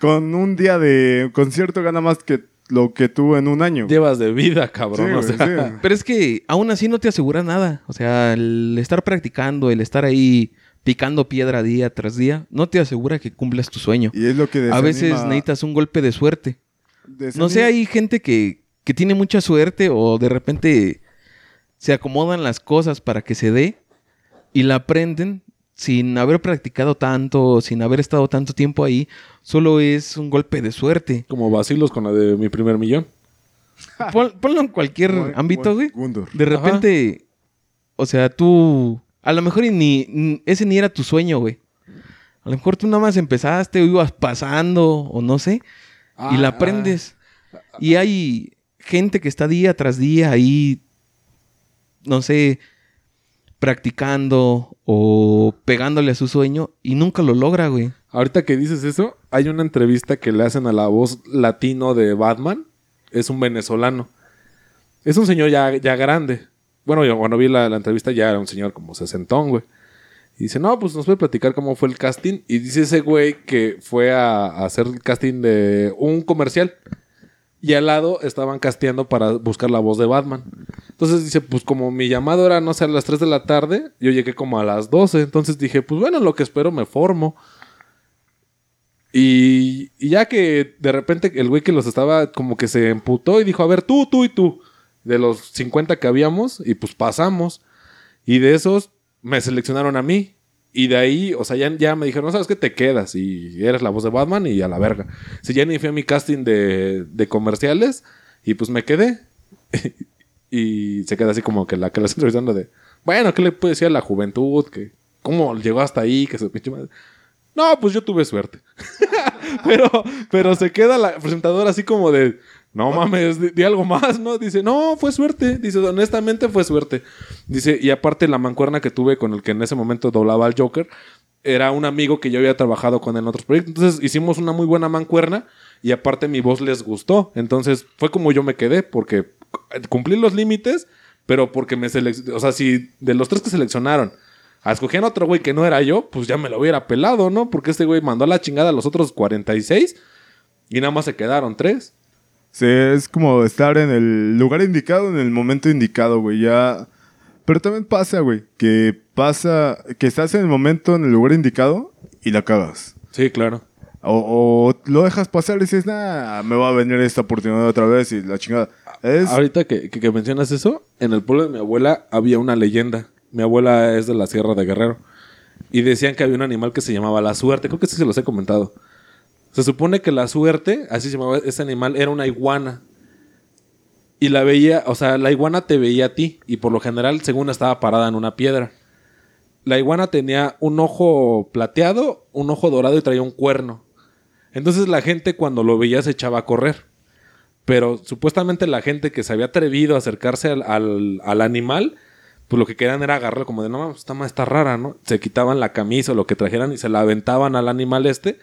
Con un día de concierto gana más que lo que tuvo en un año. Llevas de vida, Sí, cabrón. o güey, sea. sí. Pero es que aún así no te asegura nada. O sea, el estar practicando, el estar ahí picando piedra día tras día, no te asegura que cumplas tu sueño. Y es lo que A veces desanima- necesitas un golpe de suerte. No sé, hay gente que, que tiene mucha suerte o de repente se acomodan las cosas para que se dé y la aprenden sin haber practicado tanto, sin haber estado tanto tiempo ahí. Solo es un golpe de suerte. Como vacilos con la de mi primer millón. Pon- ponlo en cualquier ámbito, güey. De repente, o sea, tú, a lo mejor y ni, ni- ese ni era tu sueño, güey. A lo mejor tú nada más empezaste o ibas pasando o no sé, y la Ah, aprendes. Y hay gente que está día tras día ahí, no sé, practicando o pegándole a su sueño y nunca lo logra, güey. Ahorita que dices eso, hay una entrevista que le hacen a la voz latino de Batman. Es un venezolano. Es un señor ya, ya grande. Bueno, yo cuando vi la, la entrevista ya era un señor como sesentón, güey. Y dice, no, pues nos puede platicar cómo fue el casting. Y dice ese güey que fue a, hacer el casting de un comercial. Y al lado estaban casteando para buscar la voz de Batman. Entonces dice, pues como mi llamado era, no sé, a las 3 de la tarde, yo llegué como a las 12. Entonces dije, pues bueno, lo que espero me formo. Y ya que de repente el güey que los estaba como que se emputó y dijo, a ver, tú, tú y tú. De los 50 que habíamos y pues pasamos. Y de esos me seleccionaron a mí. Y de ahí, o sea, ya, ya me dijeron, sabes qué te quedas. Y eres la voz de Batman y a la verga. Si ya ni fui a mi casting de, de comerciales y pues me quedé. y se queda así como que la que la está entrevistando de, bueno, ¿qué le puede decir a la juventud? Que, ¿Cómo llegó hasta ahí? Que se pinche madre. No, pues yo tuve suerte. pero, pero se queda la presentadora así como de, no mames, di, di algo más, ¿no? Dice, no, fue suerte. Dice, honestamente fue suerte. Dice, y aparte la mancuerna que tuve con el que en ese momento doblaba al Joker, era un amigo que yo había trabajado con él en otros proyectos. Entonces hicimos una muy buena mancuerna y aparte mi voz les gustó. Entonces fue como yo me quedé, porque cumplí los límites, pero porque me seleccionaron. O sea, si de los tres que seleccionaron, a escogían otro güey que no era yo, pues ya me lo hubiera pelado, ¿no? Porque este güey mandó a la chingada a los otros 46 Y nada más se quedaron tres. Sí, es como estar en el lugar indicado, en el momento indicado, güey. Ya. Pero también pasa, güey, que pasa, que estás en el momento, en el lugar indicado y la cagas. Sí, claro. O, o lo dejas pasar y dices, nah, me va a venir esta oportunidad otra vez y la chingada. Es, Ahorita que, que- que mencionas eso, en el pueblo de mi abuela había una leyenda. Mi abuela es de la Sierra de Guerrero. Y decían que había un animal que se llamaba la suerte. Creo que sí se los he comentado. Se supone que la suerte, así se llamaba ese animal, era una iguana. Y la veía, o sea, la iguana te veía a ti. Y por lo general, según estaba parada en una piedra. La iguana tenía un ojo plateado, un ojo dorado y traía un cuerno. Entonces la gente cuando lo veía se echaba a correr. Pero supuestamente la gente que se había atrevido a acercarse al, al- al animal, pues lo que querían era agarrarlo como de, no, esta ma está rara, ¿no? Se quitaban la camisa o lo que trajeran y se la aventaban al animal este.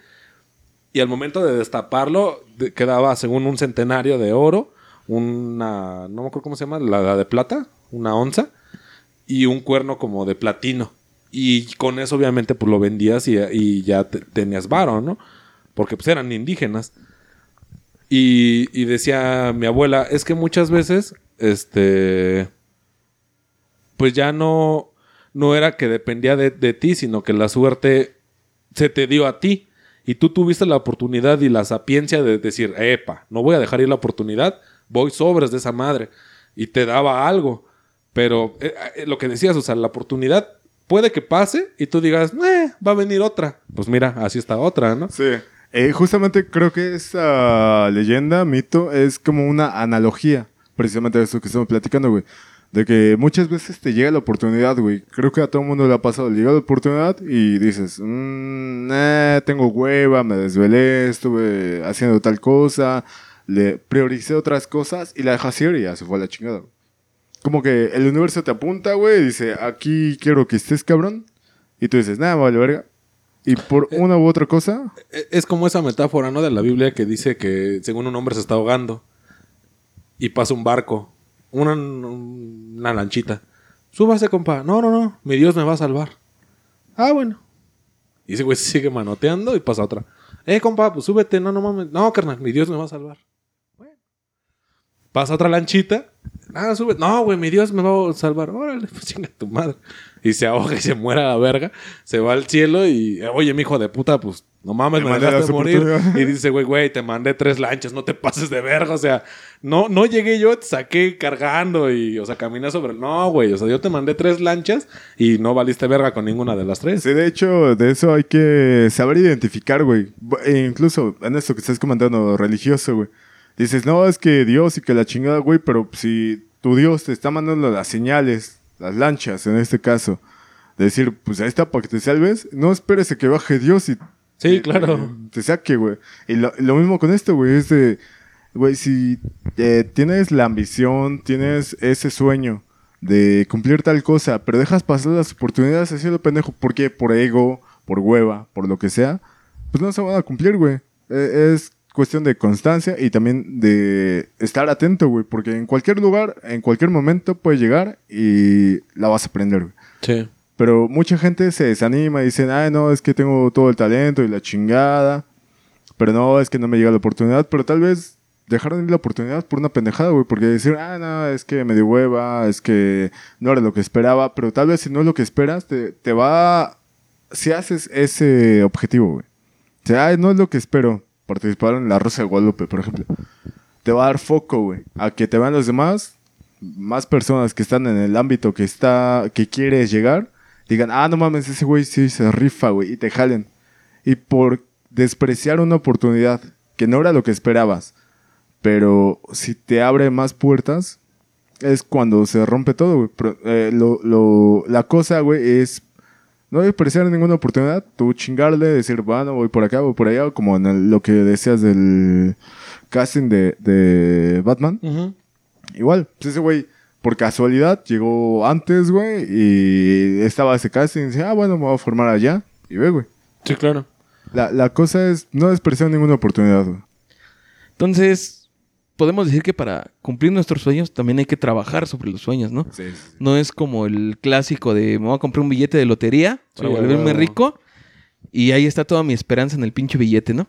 Y al momento de destaparlo, de- quedaba según un centenario de oro, una, no me acuerdo cómo se llama, la, la de plata, una onza, y un cuerno como de platino. Y con eso obviamente pues lo vendías y, ya te- tenías varo, ¿no? Porque pues eran indígenas. Y, y decía mi abuela, es que muchas veces, este, pues ya no, no era que dependía de, de ti, sino que la suerte se te dio a ti. Y tú tuviste la oportunidad y la sapiencia de decir, epa, no voy a dejar ir la oportunidad, voy sobres de esa madre. Y te daba algo. Pero eh, eh, lo que decías, o sea, la oportunidad puede que pase y tú digas, eh, va a venir otra. Pues mira, así está otra, ¿no? Sí. Eh, justamente creo que esa leyenda, mito, es como una analogía, precisamente de eso que estamos platicando, güey. De que muchas veces te llega la oportunidad, güey. Creo que a todo mundo le ha pasado. Llega la oportunidad y dices, mmm, eh, tengo hueva, me desvelé, estuve haciendo tal cosa, le prioricé otras cosas y la dejas ir y ya se fue a la chingada. güey. Como que el universo te apunta, güey, y dice, aquí quiero que estés, cabrón. Y tú dices, nada, vale verga. Y por una u otra cosa, E- Es como esa metáfora, ¿no? De la Biblia que dice que según un hombre se está ahogando y pasa un barco, una, una lanchita. Súbase, compa. No, no, no. Mi Dios me va a salvar. Ah, bueno. Y ese güey se sigue manoteando y pasa otra. Eh, compa, pues súbete. No, no mames. No, carnal, mi Dios me va a salvar. Bueno. Pasa otra lanchita. Ah, sube. No, güey, mi Dios me va a salvar. Órale, pues chinga tu madre. Y se ahoga y se muere a la verga. Se va al cielo y, oye, mi hijo de puta, pues no mames, Me me dejaste morir. Y dice, güey, güey, te mandé tres lanchas, no te pases de verga. O sea, no, no llegué yo, te saqué cargando y, o sea, caminé sobre. No, güey, o sea, yo te mandé tres lanchas y no valiste verga con ninguna de las tres. Sí, de hecho, de eso hay que saber identificar, güey. E incluso en esto que estás comentando, religioso, güey. Dices, no, es que Dios y que la chingada, güey, pero si tu Dios te está mandando las señales, las lanchas en este caso, de decir, pues ahí está para que te salves, no esperes a que baje Dios y Sí, te- claro. te saque, güey. Y lo, lo mismo con esto, güey, es de, güey, si eh, tienes la ambición, tienes ese sueño de cumplir tal cosa, pero dejas pasar las oportunidades así lo pendejo, ¿por qué? Por ego, por hueva, por lo que sea, pues no se van a cumplir, güey. Eh, es cuestión de constancia y también de estar atento, güey, porque en cualquier lugar, en cualquier momento puede llegar y la vas a aprender, güey. Sí. Pero mucha gente se desanima y dicen, ay, no, es que tengo todo el talento y la chingada. Pero no, es que no me llega la oportunidad. Pero tal vez dejaron ir la oportunidad por una pendejada, güey. Porque decir, ah, no, es que me dio hueva, es que no era lo que esperaba. Pero tal vez si no es lo que esperas, te, te va... Si haces ese objetivo, güey. O sea, ay, no es lo que espero. Participar en la Rosa de Guadalupe, por ejemplo. Te va a dar foco, güey. A que te vean los demás, más personas que están en el ámbito que está, que quieres llegar, digan, ah, no mames, ese güey sí se rifa, güey, y te jalen. Y por despreciar una oportunidad que no era lo que esperabas, pero si te abre más puertas, es cuando se rompe todo, güey. Pero, eh, lo, lo- la cosa, güey, es no despreciar ninguna oportunidad, tú chingarle, decir, bueno, voy por acá, voy por allá, como en el- lo que decías del casting de, de Batman. Ujú. Igual, pues ese güey, por casualidad, llegó antes, güey, y estaba ese casting, y dice, ah, bueno, me voy a formar allá, y ve, güey. Sí, claro. La, la cosa es no despreciar ninguna oportunidad, güey. Entonces, podemos decir que para cumplir nuestros sueños también hay que trabajar sobre los sueños, ¿no? Sí, No es como el clásico de me voy a comprar un billete de lotería para Sí, volverme rico y ahí está toda mi esperanza en el pinche billete, ¿no?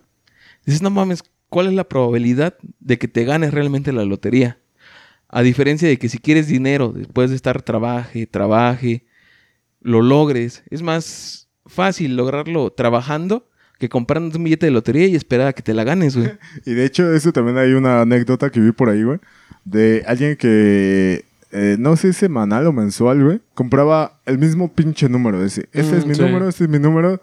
Dices, no mames, cuál es la probabilidad de que te ganes realmente la lotería. A diferencia de que si quieres dinero, después de estar trabaje, trabaje, lo logres. Es más fácil lograrlo trabajando que comprando un billete de lotería y esperar a que te la ganes, güey. Y de hecho, eso también hay una anécdota que vi por ahí, güey. De alguien que, eh, no sé, semanal o mensual, güey. Compraba el mismo pinche número. Dice, este es Mm, mi sí. número, este es mi número,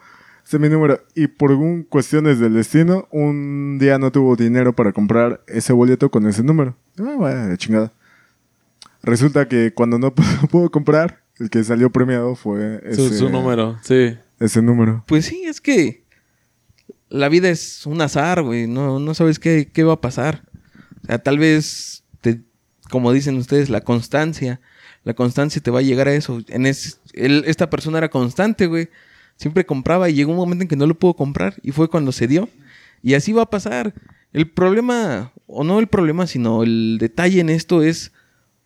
es mi número. Y por un, cuestiones del destino, un día no tuvo dinero para comprar ese boleto con ese número. Ah, bueno, de chingada. Resulta que cuando no pudo, comprar, el que salió premiado fue Su, ese, su número, sí. ese número. Pues sí, es que la vida es un azar, güey. No, no sabes qué, qué va a pasar. O sea, tal vez, te, como dicen ustedes, la constancia. La constancia te va a llegar a eso. En es, él- esta persona era constante, güey. Siempre compraba y llegó un momento en que no lo pudo comprar y fue cuando se dio. Y así va a pasar. El problema, o no el problema, sino el detalle en esto es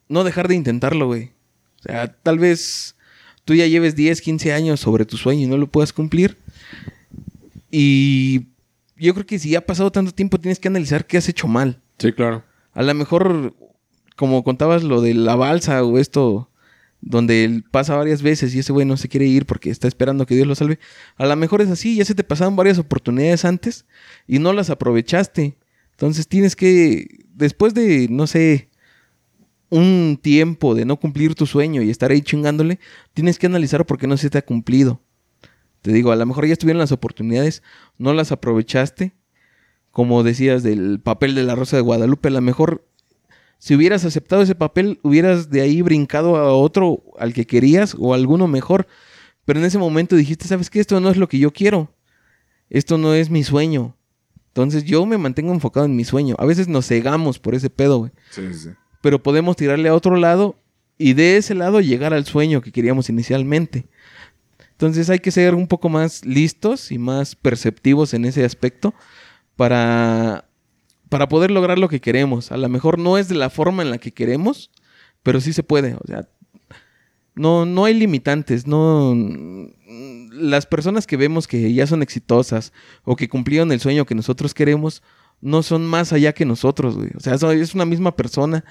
no dejar de intentarlo, güey. O sea, tal vez tú ya lleves 10, 15 años sobre tu sueño y no lo puedas cumplir. Y yo creo que si ha pasado tanto tiempo tienes que analizar qué has hecho mal. Sí, claro. A lo mejor, como contabas lo de la balsa o esto, donde él pasa varias veces y ese güey no se quiere ir porque está esperando que Dios lo salve. A lo mejor es así, ya se te pasaron varias oportunidades antes y no las aprovechaste. Entonces tienes que, después de, no sé, un tiempo de no cumplir tu sueño y estar ahí chingándole, tienes que analizar por qué no se te ha cumplido. Te digo, a lo mejor ya estuvieron las oportunidades, no las aprovechaste. Como decías del papel de la Rosa de Guadalupe, a lo mejor si hubieras aceptado ese papel, hubieras de ahí brincado a otro al que querías o a alguno mejor. Pero en ese momento dijiste, ¿sabes qué? Esto no es lo que yo quiero. Esto no es mi sueño. Entonces yo me mantengo enfocado en mi sueño. A veces nos cegamos por ese pedo, güey. Sí, sí, sí. Pero podemos tirarle a otro lado y de ese lado llegar al sueño que queríamos inicialmente. Entonces hay que ser un poco más listos y más perceptivos en ese aspecto para, para poder lograr lo que queremos. A lo mejor no es de la forma en la que queremos, pero sí se puede. O sea, no, no hay limitantes. No, las personas que vemos que ya son exitosas o que cumplieron el sueño que nosotros queremos, no son más allá que nosotros. O sea, es una misma persona,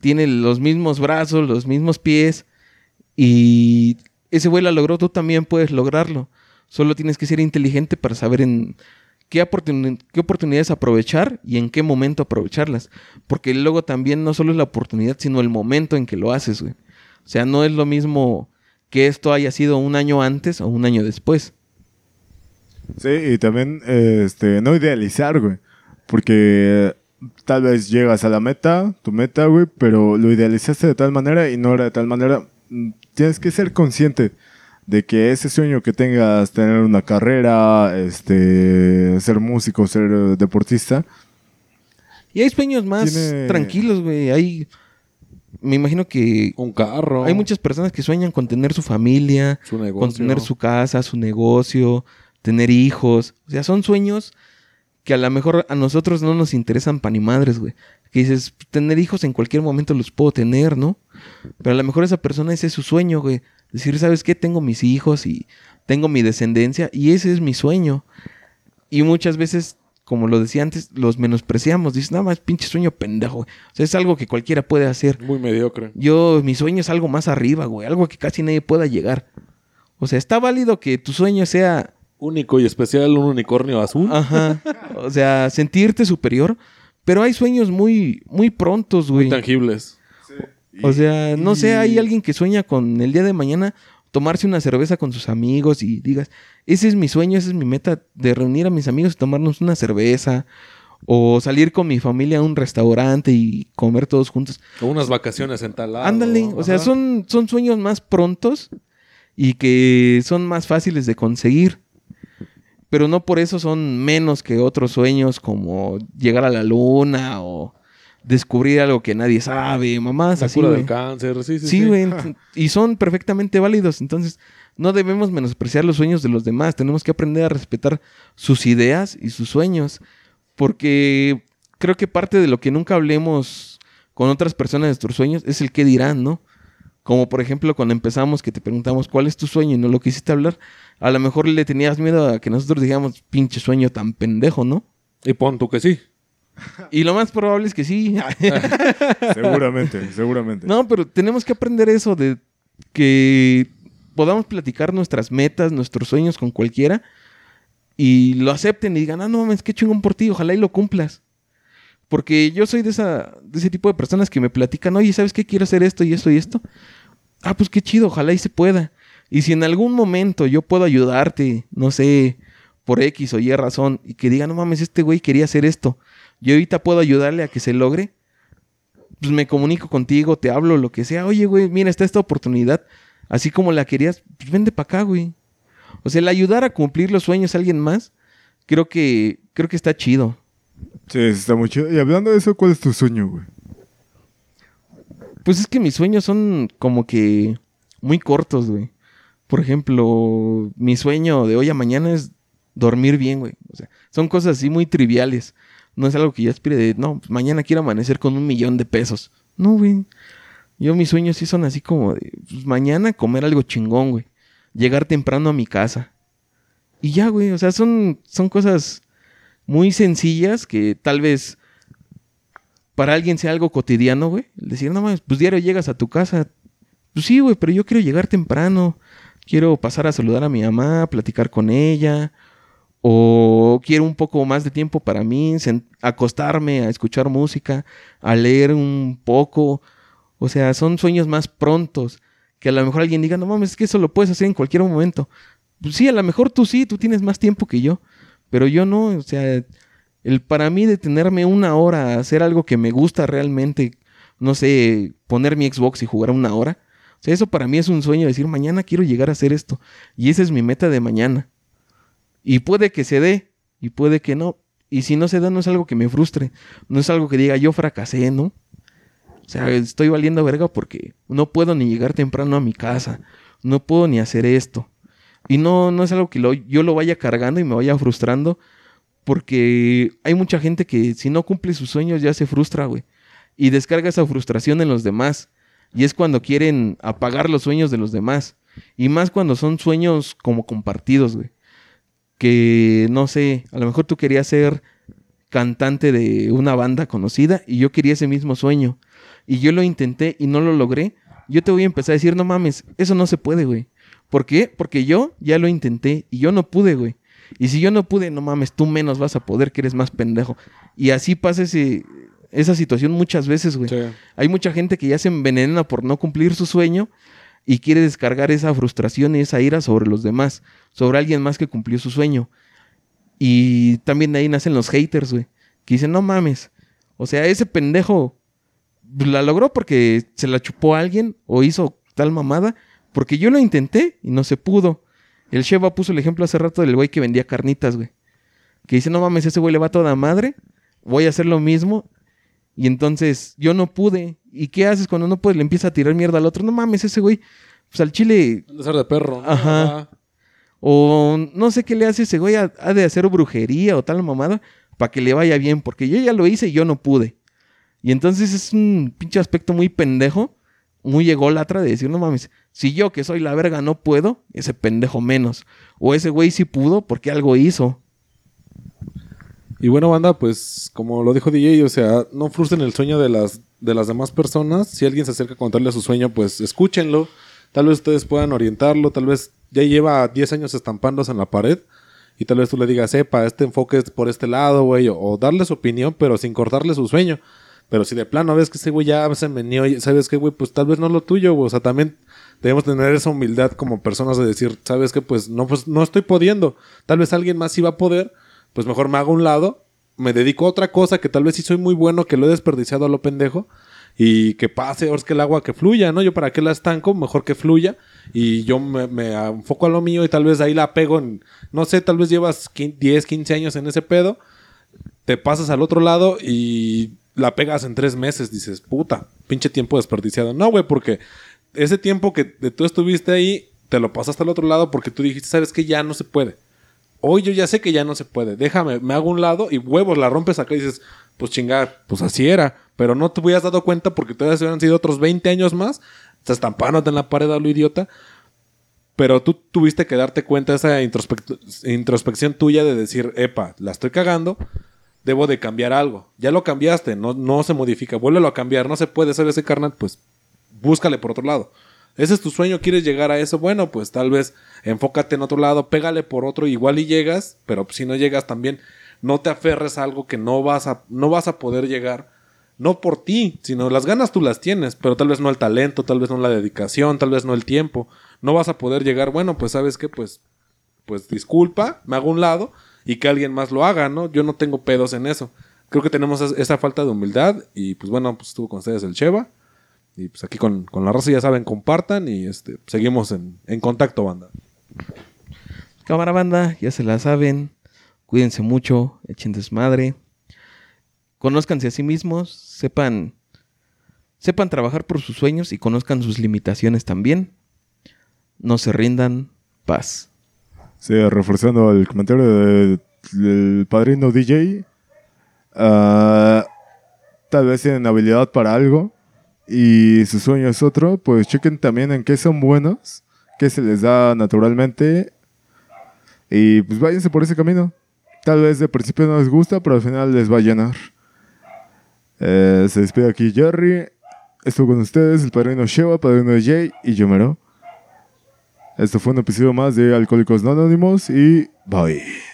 tiene los mismos brazos, los mismos pies y ese güey la logró, tú también puedes lograrlo. Solo tienes que ser inteligente para saber en qué, oportuni- qué oportunidades aprovechar y en qué momento aprovecharlas. Porque luego también no solo es la oportunidad, sino el momento en que lo haces, güey. O sea, no es lo mismo que esto haya sido un año antes o un año después. Sí, y también este, no idealizar, güey. Porque tal vez llegas a la meta, tu meta, güey, pero lo idealizaste de tal manera y no era de tal manera. Mm, Tienes que ser consciente de que ese sueño que tengas, tener una carrera, este, ser músico, ser deportista, Y hay sueños más Tiene- tranquilos, güey. Hay. Me imagino que Un carro. hay muchas personas que sueñan con tener su familia, Su negocio. con tener su casa, su negocio, tener hijos. O sea, son sueños que a lo mejor a nosotros no nos interesan pan ni madres, güey. Que dices, tener hijos en cualquier momento los puedo tener, ¿no? Pero a lo mejor esa persona ese es su sueño, güey. Decir, ¿sabes qué? Tengo mis hijos y tengo mi descendencia y ese es mi sueño. Y muchas veces, como lo decía antes, los menospreciamos. Dices, nada más pinche sueño pendejo, güey. O sea, es algo que cualquiera puede hacer. Muy mediocre. Yo, mi sueño es algo más arriba, güey. Algo que casi nadie pueda llegar. O sea, está válido que tu sueño sea, Único y especial, un unicornio azul. ajá, o sea, sentirte superior. Pero hay sueños muy, muy prontos, güey. Tangibles. O sea, no sé, hay alguien que sueña con el día de mañana tomarse una cerveza con sus amigos y digas, ese es mi sueño, esa es mi meta de reunir a mis amigos y tomarnos una cerveza. O salir con mi familia a un restaurante y comer todos juntos. O unas vacaciones en tal lado. Ándale, o sea, son, son sueños más prontos y que son más fáciles de conseguir. Pero no por eso son menos que otros sueños como llegar a la luna o descubrir algo que nadie sabe, mamás La así, cura del cáncer. Sí, sí, Sí, güey. Y son perfectamente válidos. Entonces, no debemos menospreciar los sueños de los demás. Tenemos que aprender a respetar sus ideas y sus sueños. Porque creo que parte de lo que nunca hablemos con otras personas de nuestros sueños es el qué dirán, ¿no? Como por ejemplo cuando empezamos que te preguntamos cuál es tu sueño y no lo quisiste hablar, a lo mejor le tenías miedo a que nosotros digamos pinche sueño tan pendejo, ¿no? Y pon tú que sí. Y lo más probable es que sí. Seguramente, seguramente. no, pero tenemos que aprender eso de que podamos platicar nuestras metas, nuestros sueños con cualquiera y lo acepten y digan, ah, no mames, qué chingón por ti, ojalá y lo cumplas. Porque yo soy de, esa, de ese tipo de personas que me platican, oye, ¿sabes qué? Quiero hacer esto y esto y esto. Ah, pues qué chido, ojalá y se pueda. Y si en algún momento yo puedo ayudarte, no sé, por X o Y razón, y que diga, no mames, este güey quería hacer esto, yo ahorita puedo ayudarle a que se logre, pues me comunico contigo, te hablo, lo que sea. Oye, güey, mira, está esta oportunidad. Así como la querías, pues vende para acá, güey. O sea, el ayudar a cumplir los sueños a alguien más, creo que, creo que está chido. Sí, está muy chido. Y hablando de eso, ¿cuál es tu sueño, güey? Pues es que mis sueños son como que muy cortos, güey. Por ejemplo, mi sueño de hoy a mañana es dormir bien, güey. O sea, son cosas así muy triviales. No es algo que yo aspire de, no, pues mañana quiero amanecer con un millón de pesos. No, güey. Yo mis sueños sí son así como de, pues mañana comer algo chingón, güey. Llegar temprano a mi casa. Y ya, güey. O sea, son, son cosas muy sencillas que tal vez para alguien sea algo cotidiano, güey. Decir, no mames, pues diario llegas a tu casa. Pues sí, güey, pero yo quiero llegar temprano. Quiero pasar a saludar a mi mamá, platicar con ella. O quiero un poco más de tiempo para mí, acostarme a escuchar música, a leer un poco. O sea, son sueños más prontos. Que a lo mejor alguien diga, no mames, es que eso lo puedes hacer en cualquier momento. Pues sí, a lo mejor tú sí, tú tienes más tiempo que yo. Pero yo no, o sea, el para mí detenerme una hora a hacer algo que me gusta realmente, no sé, poner mi Xbox y jugar una hora. O sea, eso para mí es un sueño, decir, mañana quiero llegar a hacer esto. Y esa es mi meta de mañana. Y puede que se dé, y puede que no. Y si no se da, no es algo que me frustre. No es algo que diga, yo fracasé, ¿no? O sea, estoy valiendo verga porque no puedo ni llegar temprano a mi casa. No puedo ni hacer esto. Y no, no es algo que yo lo vaya cargando y me vaya frustrando. Porque hay mucha gente que si no cumple sus sueños ya se frustra, güey. Y descarga esa frustración en los demás. Y es cuando quieren apagar los sueños de los demás. Y más cuando son sueños como compartidos, güey. Que, no sé, a lo mejor tú querías ser cantante de una banda conocida y yo quería ese mismo sueño. Y yo lo intenté y no lo logré. Yo te voy a empezar a decir, no mames, eso no se puede, güey. ¿Por qué? Porque yo ya lo intenté y yo no pude, güey. Y si yo no pude, no mames, tú menos vas a poder, que eres más pendejo. Y así pasa ese, esa situación muchas veces, güey. Sí. Hay mucha gente que ya se envenena por no cumplir su sueño y quiere descargar esa frustración y esa ira sobre los demás, sobre alguien más que cumplió su sueño. Y también de ahí nacen los haters, güey, que dicen, no mames, o sea, ese pendejo la logró porque se la chupó alguien o hizo tal mamada, porque yo lo intenté y no se pudo. El Sheva puso el ejemplo hace rato del güey que vendía carnitas, güey. Que dice, no mames, ese güey le va toda madre, voy a hacer lo mismo. Y entonces yo no pude. ¿Y qué haces cuando no puedes? Le empieza a tirar mierda al otro. No mames, ese güey. Pues al chile. Han de ser de perro. ¿no? Ajá. O no sé qué le hace ese güey. Ha, ha de hacer brujería o tal mamada. Para que le vaya bien. Porque yo ya lo hice y yo no pude. Y entonces es un pinche aspecto muy pendejo. Muy ególatra de decir, no mames. Si yo que soy la verga no puedo, ese pendejo menos. O ese güey sí pudo porque algo hizo. Y bueno, banda, pues como lo dijo DJ, o sea, no frustren el sueño de las, de las demás personas. Si alguien se acerca a contarle su sueño, pues escúchenlo. Tal vez ustedes puedan orientarlo, tal vez ya lleva 10 años estampándose en la pared. Y tal vez tú le digas, sepa, este enfoque es por este lado, güey. O, o darle su opinión, pero sin cortarle su sueño. Pero si de plano ves que ese güey ya se meneó, ¿sabes qué, güey? Pues tal vez no es lo tuyo, güey. O sea, también debemos tener esa humildad como personas de decir, ¿sabes qué? Pues no, pues no estoy pudiendo. Tal vez alguien más sí va a poder, pues mejor me hago a un lado, me dedico a otra cosa que tal vez sí soy muy bueno, que lo he desperdiciado a lo pendejo. Y que pase, ahora es que el agua que fluya, ¿no? Yo para qué la estanco, mejor que fluya. Y yo me, enfoco a lo mío y tal vez ahí la pego en, no sé, tal vez llevas quin- 10, 15 años en ese pedo te pasas al otro lado y la pegas en tres meses. Dices, puta, pinche tiempo desperdiciado. No, güey, porque ese tiempo que tú estuviste ahí, te lo pasaste al otro lado porque tú dijiste, sabes que ya no se puede. Hoy yo ya sé que ya no se puede. Déjame, me hago un lado y huevos, la rompes acá y dices, pues chingar, pues así era. Pero no te hubieras dado cuenta porque todavía se hubieran sido otros 20 años más. Estás estampándote en la pared a lo idiota. Pero tú tuviste que darte cuenta de esa introspec- introspección tuya de decir, epa, la estoy cagando. debo de cambiar algo. Ya lo cambiaste, no, no se modifica, vuélvelo a cambiar, no se puede ser ese carnal, pues búscale por otro lado. Ese es tu sueño, quieres llegar a eso, bueno, pues tal vez enfócate en otro lado, pégale por otro, igual y llegas, pero si no llegas también, no te aferres a algo que no vas a, no vas a poder llegar, no por ti, sino las ganas tú las tienes, pero tal vez no el talento, tal vez no la dedicación, tal vez no el tiempo, no vas a poder llegar, bueno, pues sabes qué, pues, pues disculpa, me hago un lado y que alguien más lo haga, ¿no? Yo no tengo pedos en eso. Creo que tenemos es- esa falta de humildad y pues bueno, pues estuvo con ustedes el Cheva. Y pues aquí con, con la raza ya saben, compartan y este seguimos en, en contacto, banda. Cámara banda, ya se la saben. Cuídense mucho, echen desmadre. Conózcanse a sí mismos, sepan sepan trabajar por sus sueños y conozcan sus limitaciones también. No se rindan, paz. Sí, reforzando el comentario de- del padrino DJ. ah, tal vez tienen habilidad para algo y su sueño es otro. Pues chequen también en qué son buenos, qué se les da naturalmente. Y pues váyanse por ese camino. Tal vez de principio no les gusta, pero al final les va a llenar. Eh, se despide aquí Jerry. Estuvo con ustedes el padrino Sheva, padrino Jay y Yomero. Esto fue un episodio más de Alcohólicos No Anónimos y bye.